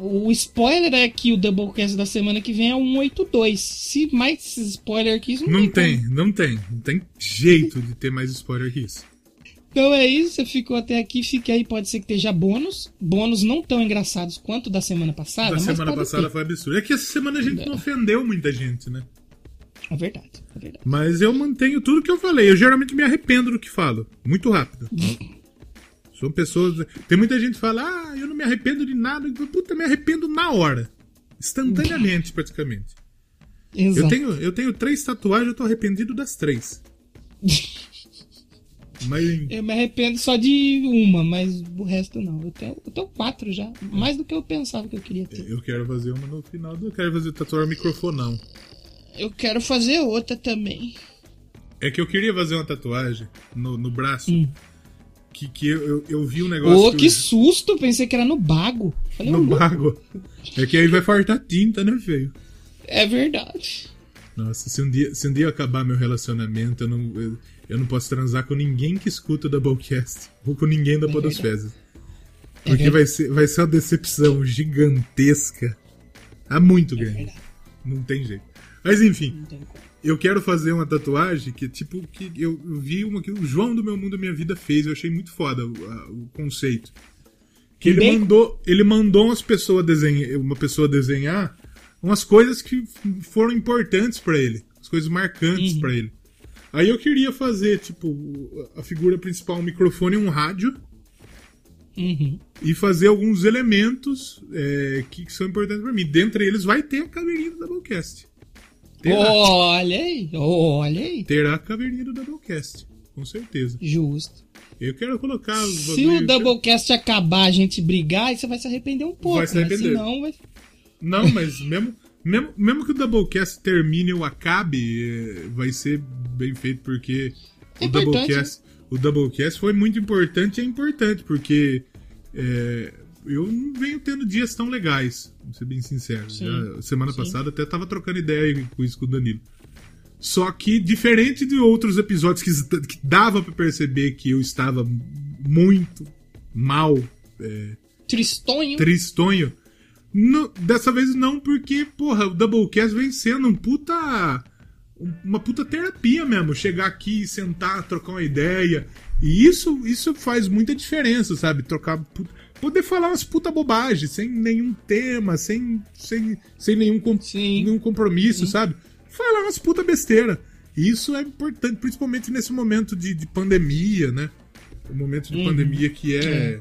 Speaker 2: O spoiler é que o Doublecast da semana que vem é o 182. Se mais spoiler que isso, não,
Speaker 5: Não
Speaker 2: tem.
Speaker 5: tem, não tem. Não tem jeito de ter mais spoiler que isso.
Speaker 2: Então é isso, você ficou até aqui, fique aí, pode ser que esteja bônus. Bônus não tão engraçados quanto da semana passada.
Speaker 5: Da semana passada
Speaker 2: ter.
Speaker 5: foi absurdo. É que essa semana a gente não ofendeu muita gente, né?
Speaker 2: É verdade, é verdade.
Speaker 5: Mas eu mantenho tudo que eu falei. Eu geralmente me arrependo do que falo. Muito rápido. São pessoas. Tem muita gente que fala, ah, eu não me arrependo de nada. Eu, Puta, me arrependo na hora. Instantaneamente, praticamente. Eu
Speaker 2: Exato.
Speaker 5: tenho, eu tenho três tatuagens, eu tô arrependido das três. Mas
Speaker 2: Eu me arrependo só de uma, mas o resto não. Eu tenho, eu tenho quatro já. Mais do que eu pensava que eu queria ter.
Speaker 5: eu quero fazer uma no final. Eu quero fazer tatuar microfonão.
Speaker 2: Eu quero fazer outra também.
Speaker 5: É que eu queria fazer uma tatuagem no, no braço. Que, que eu, eu, eu vi um negócio.
Speaker 2: Ô,
Speaker 5: que
Speaker 2: que
Speaker 5: eu-
Speaker 2: susto! Pensei que era no bago. Falei,
Speaker 5: no bago. É que aí vai faltar tinta, né, feio?
Speaker 2: É verdade.
Speaker 5: Nossa, se um dia, se um dia acabar meu relacionamento, eu não, eu, eu não posso transar com ninguém que escuta o Doublecast. Ou com ninguém da
Speaker 2: É
Speaker 5: Podosfezes.
Speaker 2: É
Speaker 5: Porque
Speaker 2: verdade.
Speaker 5: vai, ser, vai ser uma decepção gigantesca. Ah, muito grande. Não tem jeito. Mas enfim, eu quero fazer uma tatuagem que, tipo, que eu vi uma que o João do Meu Mundo Minha Vida fez. Eu achei muito foda o, a- o conceito. Que ele mandou, ele mandou umas pessoas desenhar, uma pessoa desenhar umas coisas que foram importantes pra ele, as coisas marcantes pra ele. Aí eu queria fazer, tipo, a figura principal, um microfone e um rádio,
Speaker 2: Uhum.
Speaker 5: e fazer alguns elementos é, que, que são importantes pra mim. Dentre eles vai ter a caveirinha do Doublecast. Terá,
Speaker 2: Olha aí, olha aí.
Speaker 5: terá a caveirinha do Doublecast, com certeza.
Speaker 2: Justo.
Speaker 5: Eu quero colocar
Speaker 2: Se o Doublecast acabar, a gente brigar, aí você vai se arrepender um pouco.
Speaker 5: Vai se
Speaker 2: mas
Speaker 5: arrepender.
Speaker 2: senão vai...
Speaker 5: Não, mas mesmo, mesmo, mesmo que o Doublecast termine ou acabe, é, vai ser bem feito, porque
Speaker 2: É
Speaker 5: o, Doublecast, o Doublecast foi muito importante e é importante, porque é, eu não venho tendo dias tão legais, vou ser bem sincero. Já, semana
Speaker 2: sim.
Speaker 5: passada até tava trocando ideia com isso com o Danilo. Só que, diferente de outros episódios que, que dava pra perceber que eu estava muito mal, é,
Speaker 2: Tristonho.
Speaker 5: tristonho. No- dessa vez não, porque, porra, o Doublecast vem sendo um puta. Uma puta terapia mesmo. Chegar aqui, sentar, trocar uma ideia. E isso, isso faz muita diferença, sabe? Trocar. pu- Poder falar umas puta bobagem, sem nenhum tema, sem, sem, sem nenhum, com- nenhum compromisso, sabe? Falar umas puta besteira. E Isso é importante, principalmente nesse momento de, de pandemia, né? O momento de
Speaker 2: Uhum.
Speaker 5: pandemia que é,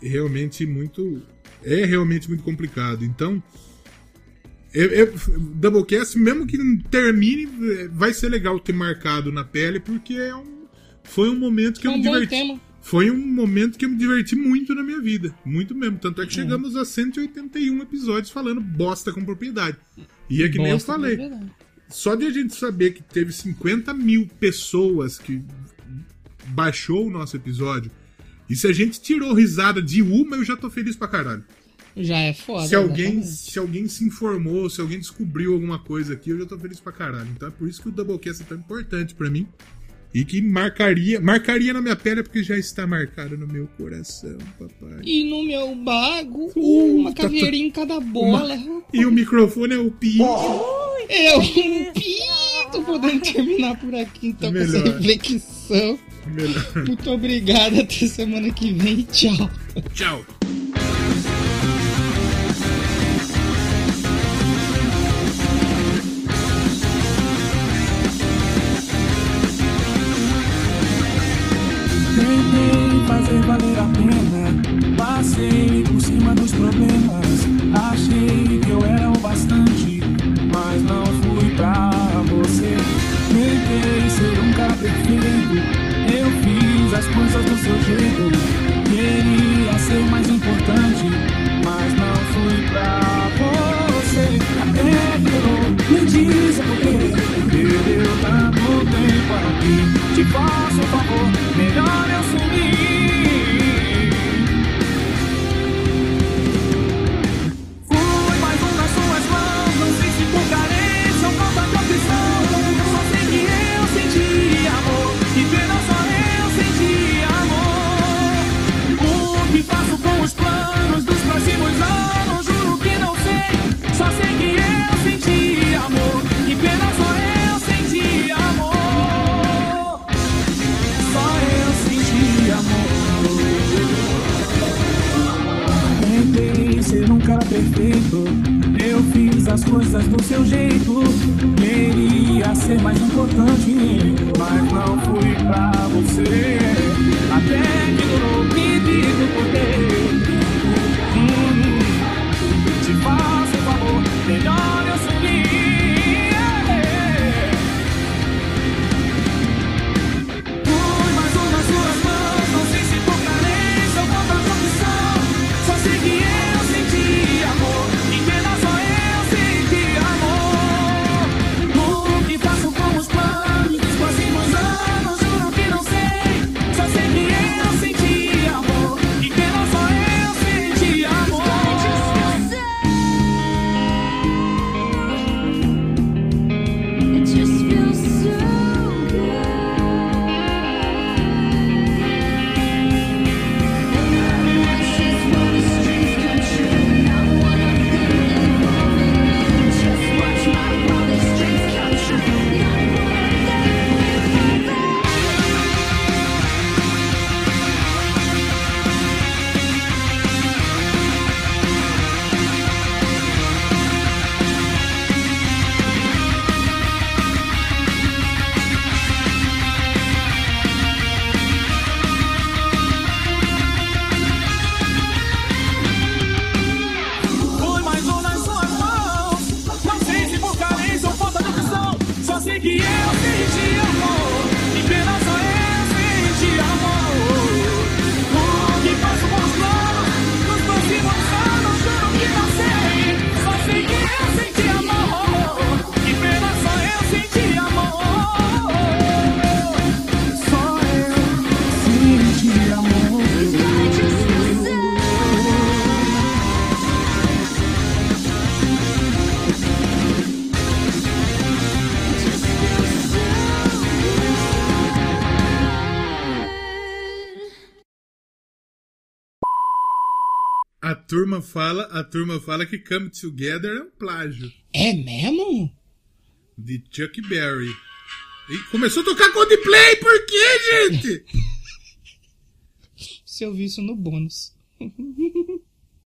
Speaker 5: realmente muito. É realmente muito complicado. Então. É, é, Doublecast, mesmo que não termine, é, vai ser legal ter marcado na pele, porque é um, foi um momento que
Speaker 2: É
Speaker 5: eu
Speaker 2: um
Speaker 5: me
Speaker 2: bom
Speaker 5: diverti.
Speaker 2: tema.
Speaker 5: Foi um momento que eu me diverti muito na minha vida. Muito mesmo. Tanto é que
Speaker 2: Uhum.
Speaker 5: chegamos a 181 episódios falando bosta com propriedade. E é que nem eu
Speaker 2: Bosta,
Speaker 5: falei. Só de a gente saber que teve 50 mil pessoas que baixou o nosso episódio. E se a gente tirou risada de uma, eu já tô feliz pra caralho.
Speaker 2: Já é foda.
Speaker 5: se, alguém,
Speaker 2: exatamente.
Speaker 5: se alguém se informou, se alguém descobriu alguma coisa aqui, eu já tô feliz pra caralho. Então é por isso que o Doublecast é tão importante pra mim. E que marcaria, marcaria na minha pele porque já está marcado no meu coração, papai.
Speaker 2: E no meu bago,
Speaker 5: Uh,
Speaker 2: uma
Speaker 5: tá-
Speaker 2: caveirinha em cada bola.
Speaker 5: E o microfone é o pi.
Speaker 2: Eu um pinto podendo terminar por aqui, então, com essa
Speaker 5: Melhor.
Speaker 2: reflexão.
Speaker 5: Melhor.
Speaker 2: Muito obrigado, até semana que vem. Tchau.
Speaker 5: Tchau.
Speaker 13: Seu jeito. Queria ser mais importante, mas não fui pra você. Até que me diz o porquê. Perdeu tanto tempo aqui. Te faço um favor, perfeito. Eu fiz as coisas do seu jeito. Queria ser mais importante, mas não fui pra você. Até
Speaker 5: turma fala, a turma fala que Come Together é um plágio.
Speaker 2: É mesmo?
Speaker 5: De Chuck Berry. E começou a tocar Coldplay, por quê, gente?
Speaker 2: Se eu vi isso no bônus.